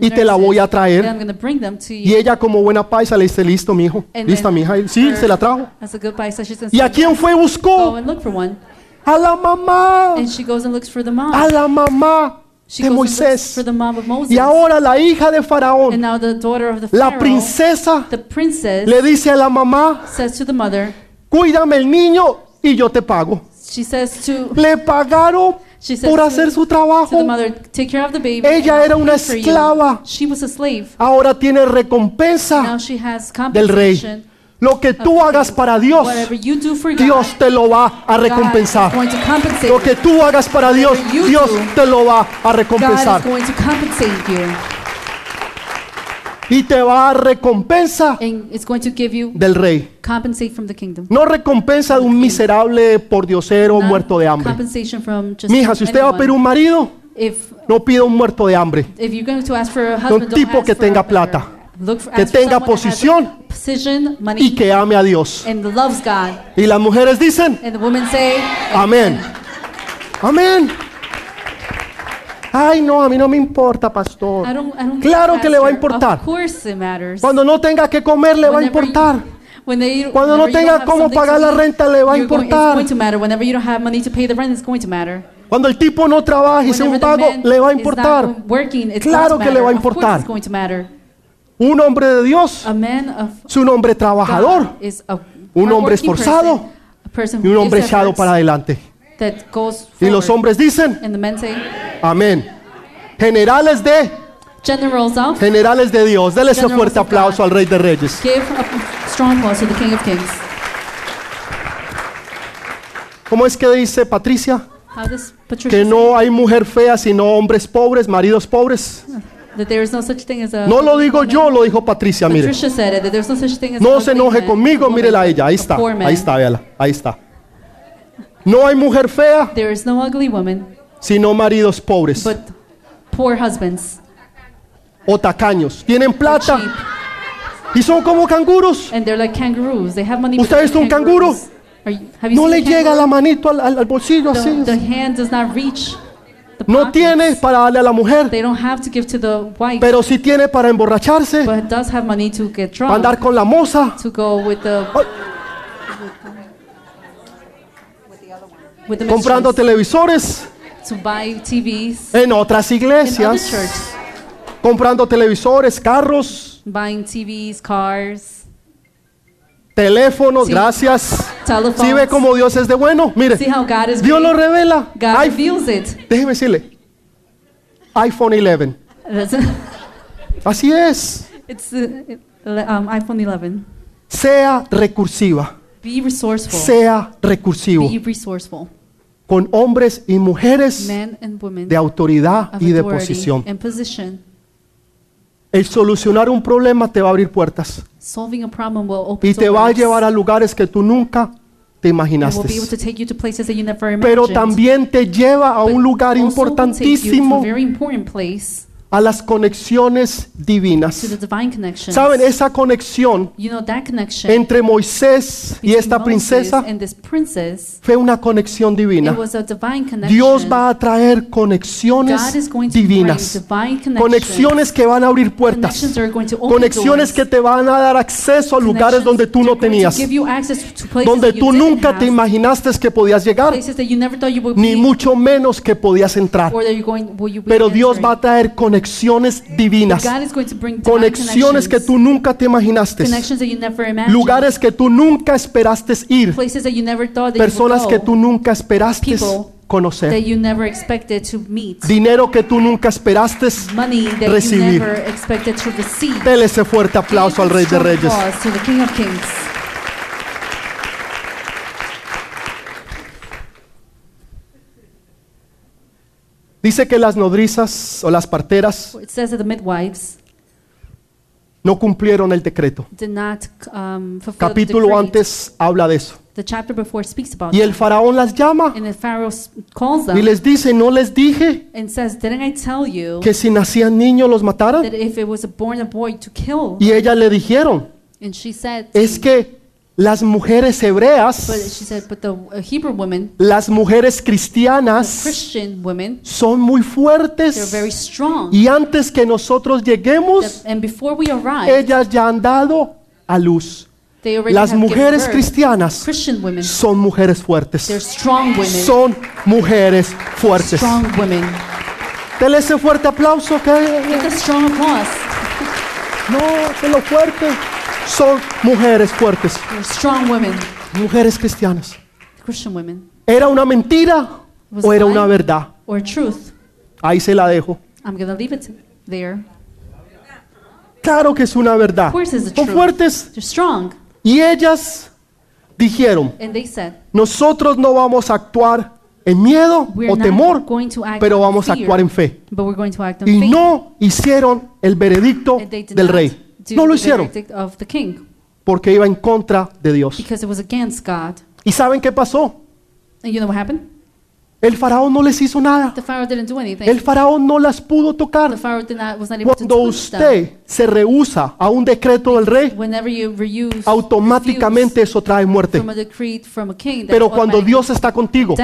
y te la voy a traer. Y ella como buena paisa le dice, listo, mi hijo. Lista, mi hija. Sí, se la trajo. ¿Y a quién fue buscó? A la mamá. A la mamá de Moisés. Y ahora la hija de Faraón, la princesa, le dice a la mamá, cuídame el niño y yo te pago. Le pagaron she says por hacer su to the trabajo. mother, take care of the baby. Ella era una pay for you." esclava. She was a slave. Ahora tiene Now recompensa she has del rey. compensation. Lo que tú hagas para Dios, Whatever you do for God, Dios te lo va a God is recompensar. going to compensate Lo you. que tú hagas para Dios, Dios te lo va a God is recompensar. going to compensate you. Y te va a recompensa And it's going to give you del rey. compensate from the kingdom. No recompensa de un miserable pordiosero Not muerto de hambre. Compensation from just Mija, si usted va a anyone. pedir un marido, If no pida un muerto de hambre. if you're going to ask for a un husband, don't tipo ask que for a tenga better- plata, Look for, que ask for tenga someone that has posición position, money, Y que ame a Dios. and loves God. Y las mujeres dicen, And the women say, amén. Amén. Ay, no, a mí no me importa, pastor. I don't, I don't Claro que le va a pastor. importar. Cuando no tenga que comer, le va a Whenever you- importar. when they- Cuando no whenever you tenga cómo pagar la renta, le va a importar. Whenever you. Cuando el tipo no trabaja y sea un Whenever man le va a importar. working, Claro que le va a importar. Un hombre de Dios es un hombre trabajador Un hombre esforzado y un hombre echado para adelante. That goes Y los forward. hombres dicen, And the men say, amén. Generales de, generals of, generales de Dios. Dele ese Generals fuerte of aplauso God. al Rey de Reyes. give a strong applause to the King of Kings. ¿Cómo es que dice Patricia? How does Patricia Que no hay mujer fea, sino hombres pobres, maridos pobres. that there is no such thing as a No lo digo yo, lo dijo Patricia, mire. Patricia said it, that there's no such thing as No se ugly enoje man, conmigo, woman, mírela a ella, ahí a está, poor man. ahí está, véala, ahí está. No hay mujer fea, There is no ugly woman, sino maridos pobres but poor husbands, o tacaños. Tienen plata cheap, y son como canguros. and they're like kangaroos. They have money. ¿Usted ha visto un canguro? kangaroos. Are you- have you No seen le a llega kangaroo? la manito al, al- al bolsillo así. The, the hand does not reach the No pockets. tiene para darle a la mujer, They don't have to give to the wife, pero sí tiene para emborracharse, but does have money to get para drunk, andar con la moza. to go with the Ay, with the comprando televisores to buy TVs en otras in other iglesias, churches, comprando televisores, carros, buying TVs, cars, teléfonos, Sí. gracias. telephones. ¿Sí ve cómo Dios es de bueno? Mire, See how God is Dios lo great? revela. God Ay, reveals it. déjeme decirle, iPhone 11. That's Así es. it's uh, um, iPhone 11. Sea recursiva, Be resourceful. sea recursivo Be resourceful. con hombres y mujeres Men and women de autoridad of y de authority posición. and position. El solucionar un problema te va a abrir puertas Solving a problem will open y te va a doors llevar a lugares que tú nunca te and will imaginaste. be able to take you to places that you never Pero también te lleva a But un lugar also will take you to a importantísimo, very important place, a las conexiones divinas. ¿Saben? Esa conexión You know entre Moisés y esta princesa princess. fue una conexión divina. Dios va a traer conexiones divinas. Conexiones que van a abrir puertas. Conexiones que te van a dar acceso a lugares donde tú no tenías. Donde tú nunca te imaginaste que podías llegar. Ni mucho menos que podías entrar. Pero Dios va a traer conexiones divinas. Bring divine Conexiones que tú nunca te imaginaste. Lugares que tú nunca esperaste ir. Personas que tú nunca esperaste conocer. that you never expected to meet, Dinero que tú nunca esperaste money that recibir. you never expected to receive. Dele ese fuerte aplauso al Give Rey de Reyes. applause To the King of Kings. Dice que las nodrizas o las parteras It says that the midwives no cumplieron el decreto. did not um, fulfill the Capítulo decree. antes habla de eso. The chapter before speaks about Y it. el faraón las llama And the Pharaoh s- calls y them les dice, ¿no les dije and says, Didn't I tell you que si nacían niños los mataran? that if it was born a boy to kill? Y ellas le dijeron, And she said, es que las mujeres but hebreas, she said, but the uh, Hebrew women, las mujeres the cristianas, Christian women, son muy they're fuertes. very strong. Y antes que nosotros lleguemos, and before we arrive, ellas ya han dado a luz. they already Las have mujeres cristianas Christian women, son mujeres they're fuertes. strong women. Son mujeres fuertes. Strong women. Dele ese fuerte aplauso no, que lo fuerte. Son mujeres fuertes, They're strong women, mujeres cristianas. Christian women. ¿Era una mentira Was o era una verdad? Or truth. Ahí se la dejo. I'm going to leave it there. Claro que es una verdad. Of course it's the Son truth. fuertes. They're strong. Y ellas dijeron, And they said, nosotros no vamos a actuar en miedo We're o not temor, going to act pero vamos a fear, actuar en fe. but we're going to act Y faith. no hicieron el veredicto And they did del not rey. No lo hicieron porque iba en contra de Dios. because it was against God. ¿Y saben qué pasó? El faraón no les hizo nada. El faraón no las pudo tocar. Cuando usted se rehúsa a un decreto del rey, automáticamente eso trae muerte. Pero cuando Dios está contigo,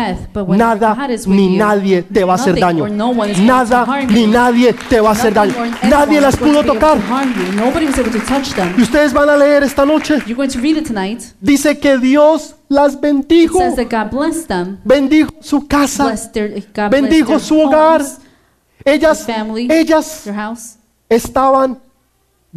nada ni nadie te va a hacer daño. Nada ni nadie te va a hacer daño. Nadie las pudo tocar. Y ustedes van a leer esta noche. Dice que Dios las It bendijo. says that God blessed them. Bendijo su casa. Blessed their, God Bendijo blessed su their hogar. homes, Ellas, their family, ellas their house. estaban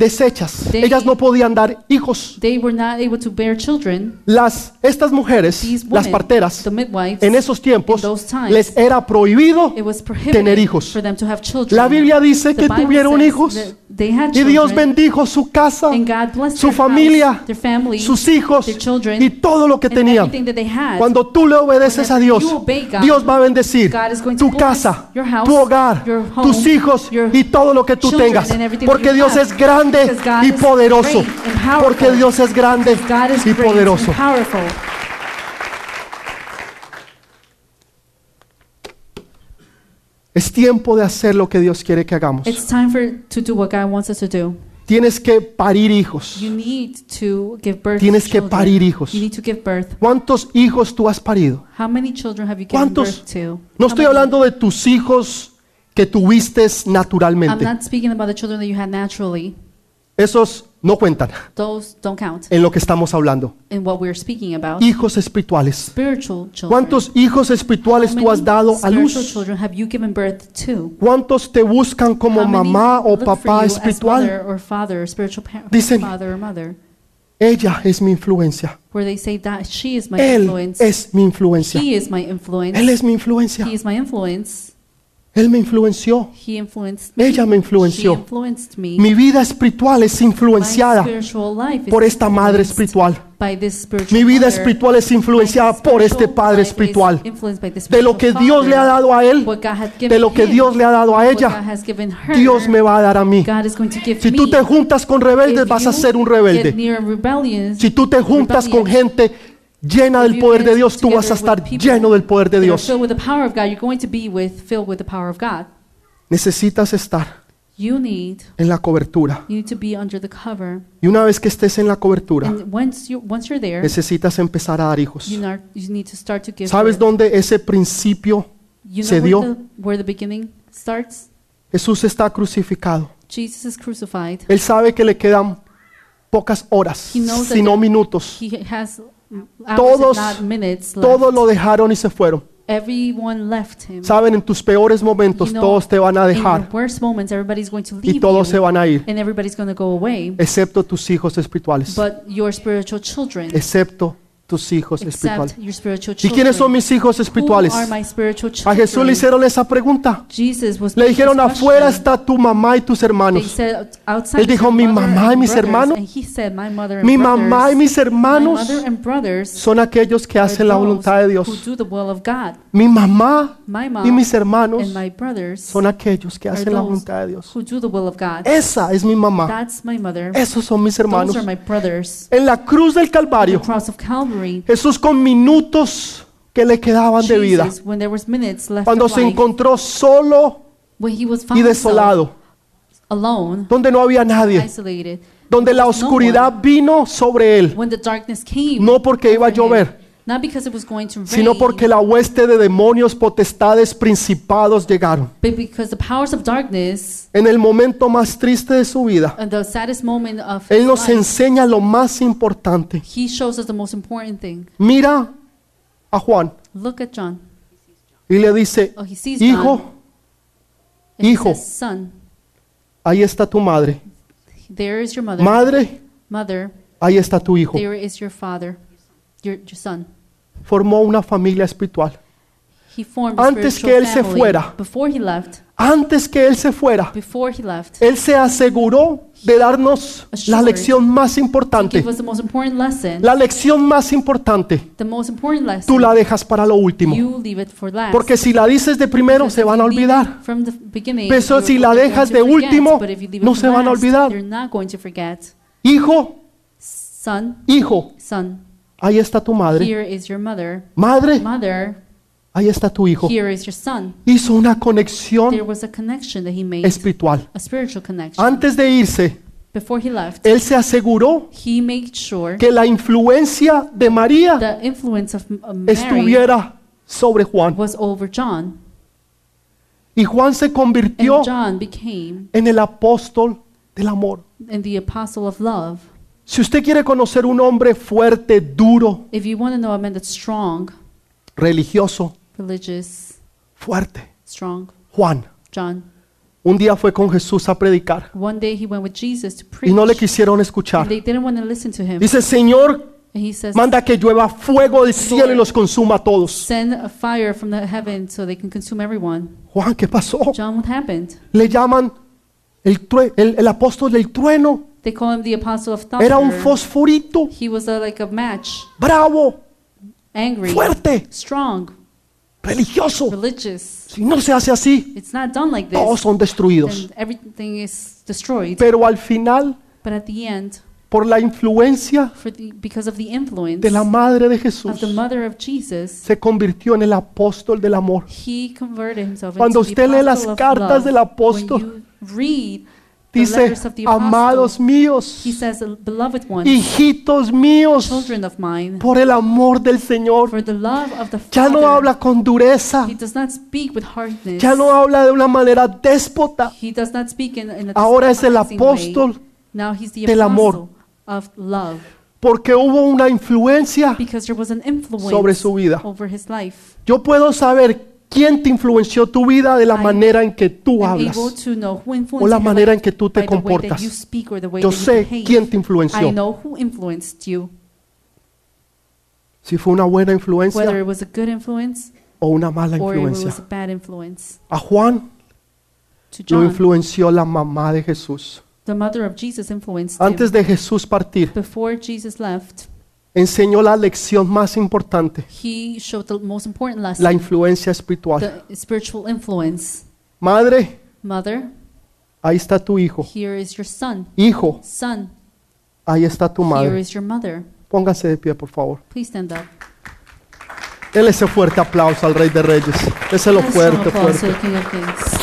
deshechas. They- Ellas no podían dar hijos. They were not able to bear children. Las, estas mujeres, These las women, parteras, the midwives, en esos tiempos in those times, les era prohibido it was prohibited tener hijos. for them to have children. La Biblia dice The que Bible tuvieron hijos They had y Dios children, bendijo su casa, and God blessed su their familia, house, their family, sus hijos their children, y todo lo que tenían. had. Cuando tú le obedeces a Dios, God, Dios va a bendecir tu casa, house, tu hogar, home, tus hijos y todo lo que tú children tengas. Porque Dios es grande God y poderoso. Porque Dios es grande y poderoso. Es tiempo de hacer lo que Dios quiere que hagamos. It's time for to do what God wants us to do. Tienes que parir hijos. You need to give birth Tienes to que parir hijos. You need to give birth. ¿Cuántos hijos tú has parido? How many children have you given ¿Cuántos? birth to? No How estoy many? hablando de tus hijos que tuviste I'm naturalmente. Esos no cuentan Those don't count en lo que estamos hablando. in what we're speaking about. Hijos espirituales. Spiritual children. ¿Cuántos hijos espirituales tú has dado a spiritual luz? children have you given birth to? ¿Cuántos te buscan como How many mamá o look for papá you as espiritual? mother or father, spiritual pa- Dicen- father or mother, Ella es mi influencia. where they say that she is my Él influence. es mi influencia. He is my influence. Él es mi influencia. He is my influence. Él me influenció. He influenced me. Ella me influenció. She influenced me. Mi vida espiritual es influenciada por esta madre espiritual. by this spiritual Mi vida espiritual es influenciada por este Padre espiritual. De lo que Dios le ha dado a Él, de lo que Dios le ha dado a ella, Dios me va a dar a mí. Si tú te juntas con rebeldes, vas a ser un rebelde. Si tú te juntas con gente llena del poder de Dios, tú vas a estar lleno del poder de Dios. Necesitas estar en la cobertura. Y una vez que estés en la cobertura, necesitas empezar a dar hijos. ¿Sabes dónde ese principio? Se dio? where the, where the beginning starts? Jesús está crucificado. Jesus is crucified. Él sabe que le quedan pocas horas, He knows that si no there- minutos. Todos-. Todos lo dejaron y se fueron. Everyone left him. Saben, en tus peores momentos todos te van a dejar your worst moments, everybody's going to y todos se van a ir, and everybody's going to go away, excepto tus hijos espirituales. but your spiritual children, Excepto tus hijos espirituales. ¿Y quiénes son mis hijos espirituales? A? Jesús le hicieron esa pregunta. Le dijeron, afuera está tu mamá y tus hermanos. Él dijo, "Mi mamá y mis brothers," hermanos. and he said, "My mother and Mi mamá y mis hermanos son aquellos que hacen la voluntad de Dios. Mi mamá y mis hermanos son aquellos que hacen la voluntad de Dios. Esa es mi mamá. Esos son mis hermanos. En la cruz del Calvario. Jesús con minutos que le quedaban de vida, cuando se encontró solo y desolado, donde no había nadie, donde la oscuridad vino sobre él, when the darkness came, no porque iba a llover, not because it was going to rain, sino porque la hueste de demonios, potestades, principados llegaron. but because the powers of darkness, En el momento más triste de su vida, and the saddest moment of Él nos life, enseña lo más importante. he shows us the most important thing. Mira a Juan Look at John. y le dice, Oh, he sees John, hijo, he hijo. says, son, ahí está tu madre. there is your mother. Madre, Mother, ahí está tu hijo. there is your father, your, your son. Formó una familia espiritual. He formed a Antes que él se family. fuera. Before he left, Antes que Él se fuera, before he left, Él se aseguró de darnos la lección más importante. give us the most important lesson. La lección más importante, The most important lesson. tú la dejas para lo último. You leave it for last. Porque si la dices de primero, Because se if van a you leave it olvidar. From the beginning, Pero you're si la going dejas to de forget, último, but if you leave no se van a last, olvidar. You're not going to forget. Hijo, Son, hijo, son, ahí está tu madre. here is your mother. Madre, Mother, ahí está tu hijo. here is your son. Hizo una There conexión was a connection that he made, espiritual. a spiritual connection. Antes de irse, Before he left, Él se aseguró he made sure que la influencia de María the influence of of Mary estuviera sobre Juan. was over John. Y Juan se convirtió John became en el apóstol del amor. and the apostle of love. Si usted quiere conocer un hombre fuerte, duro, If you want to know a man that's strong, religioso, religious, fuerte, strong, Juan, John, un día fue con Jesús a predicar one day he went with Jesus to preach. y no le quisieron and escuchar. they didn't want to listen to him. Dice, Señor, And he says, manda que llueva fuego del cielo y los consuma a todos. send a fire from the heaven so they can consume everyone. Juan, ¿qué pasó? John, what happened? Le llaman el, true- el, el apóstol del trueno. They call him the apostle of thunder. Era un fosforito, He was a, like a match, bravo, angry, fuerte, strong, religioso. religious. Si no se hace así, It's not done like todos this. son destruidos. Then everything is destroyed. Pero al final, But at the end, por la influencia for the, because of the influence de la madre de of Jesús, the mother of Jesus, se convirtió en el apóstol del amor. he converted himself Cuando into usted the lee las apostle of cartas love. del apóstol, When you read the Dice, amados míos, he says, "Beloved ones, hijitos míos, por el amor del Señor. Ya no Father." habla con dureza, ya no habla de una manera déspota. Ahora es el apóstol del amor. porque hubo una influencia because there was an influence sobre su vida. over his life. Yo puedo saber quién te influenció tu vida de la manera en que tú hablas. o la manera en que tú te comportas. Yo sé quién te influenció. Si fue una buena influencia o una mala influencia. a Juan lo influenció la mamá de Jesús. Antes de Jesús partir, enseñó la lección más importante, he showed the most important lesson, la influencia espiritual. the spiritual influence. Madre, Mother, ahí está tu hijo. here is your son. Hijo, Son, ahí está tu here madre. is your mother. Póngase de pie, por favor. Please stand up. Dele ese fuerte aplauso al Rey de Reyes. Déselo Let's fuerte, applause to fuerte. the King of Kings.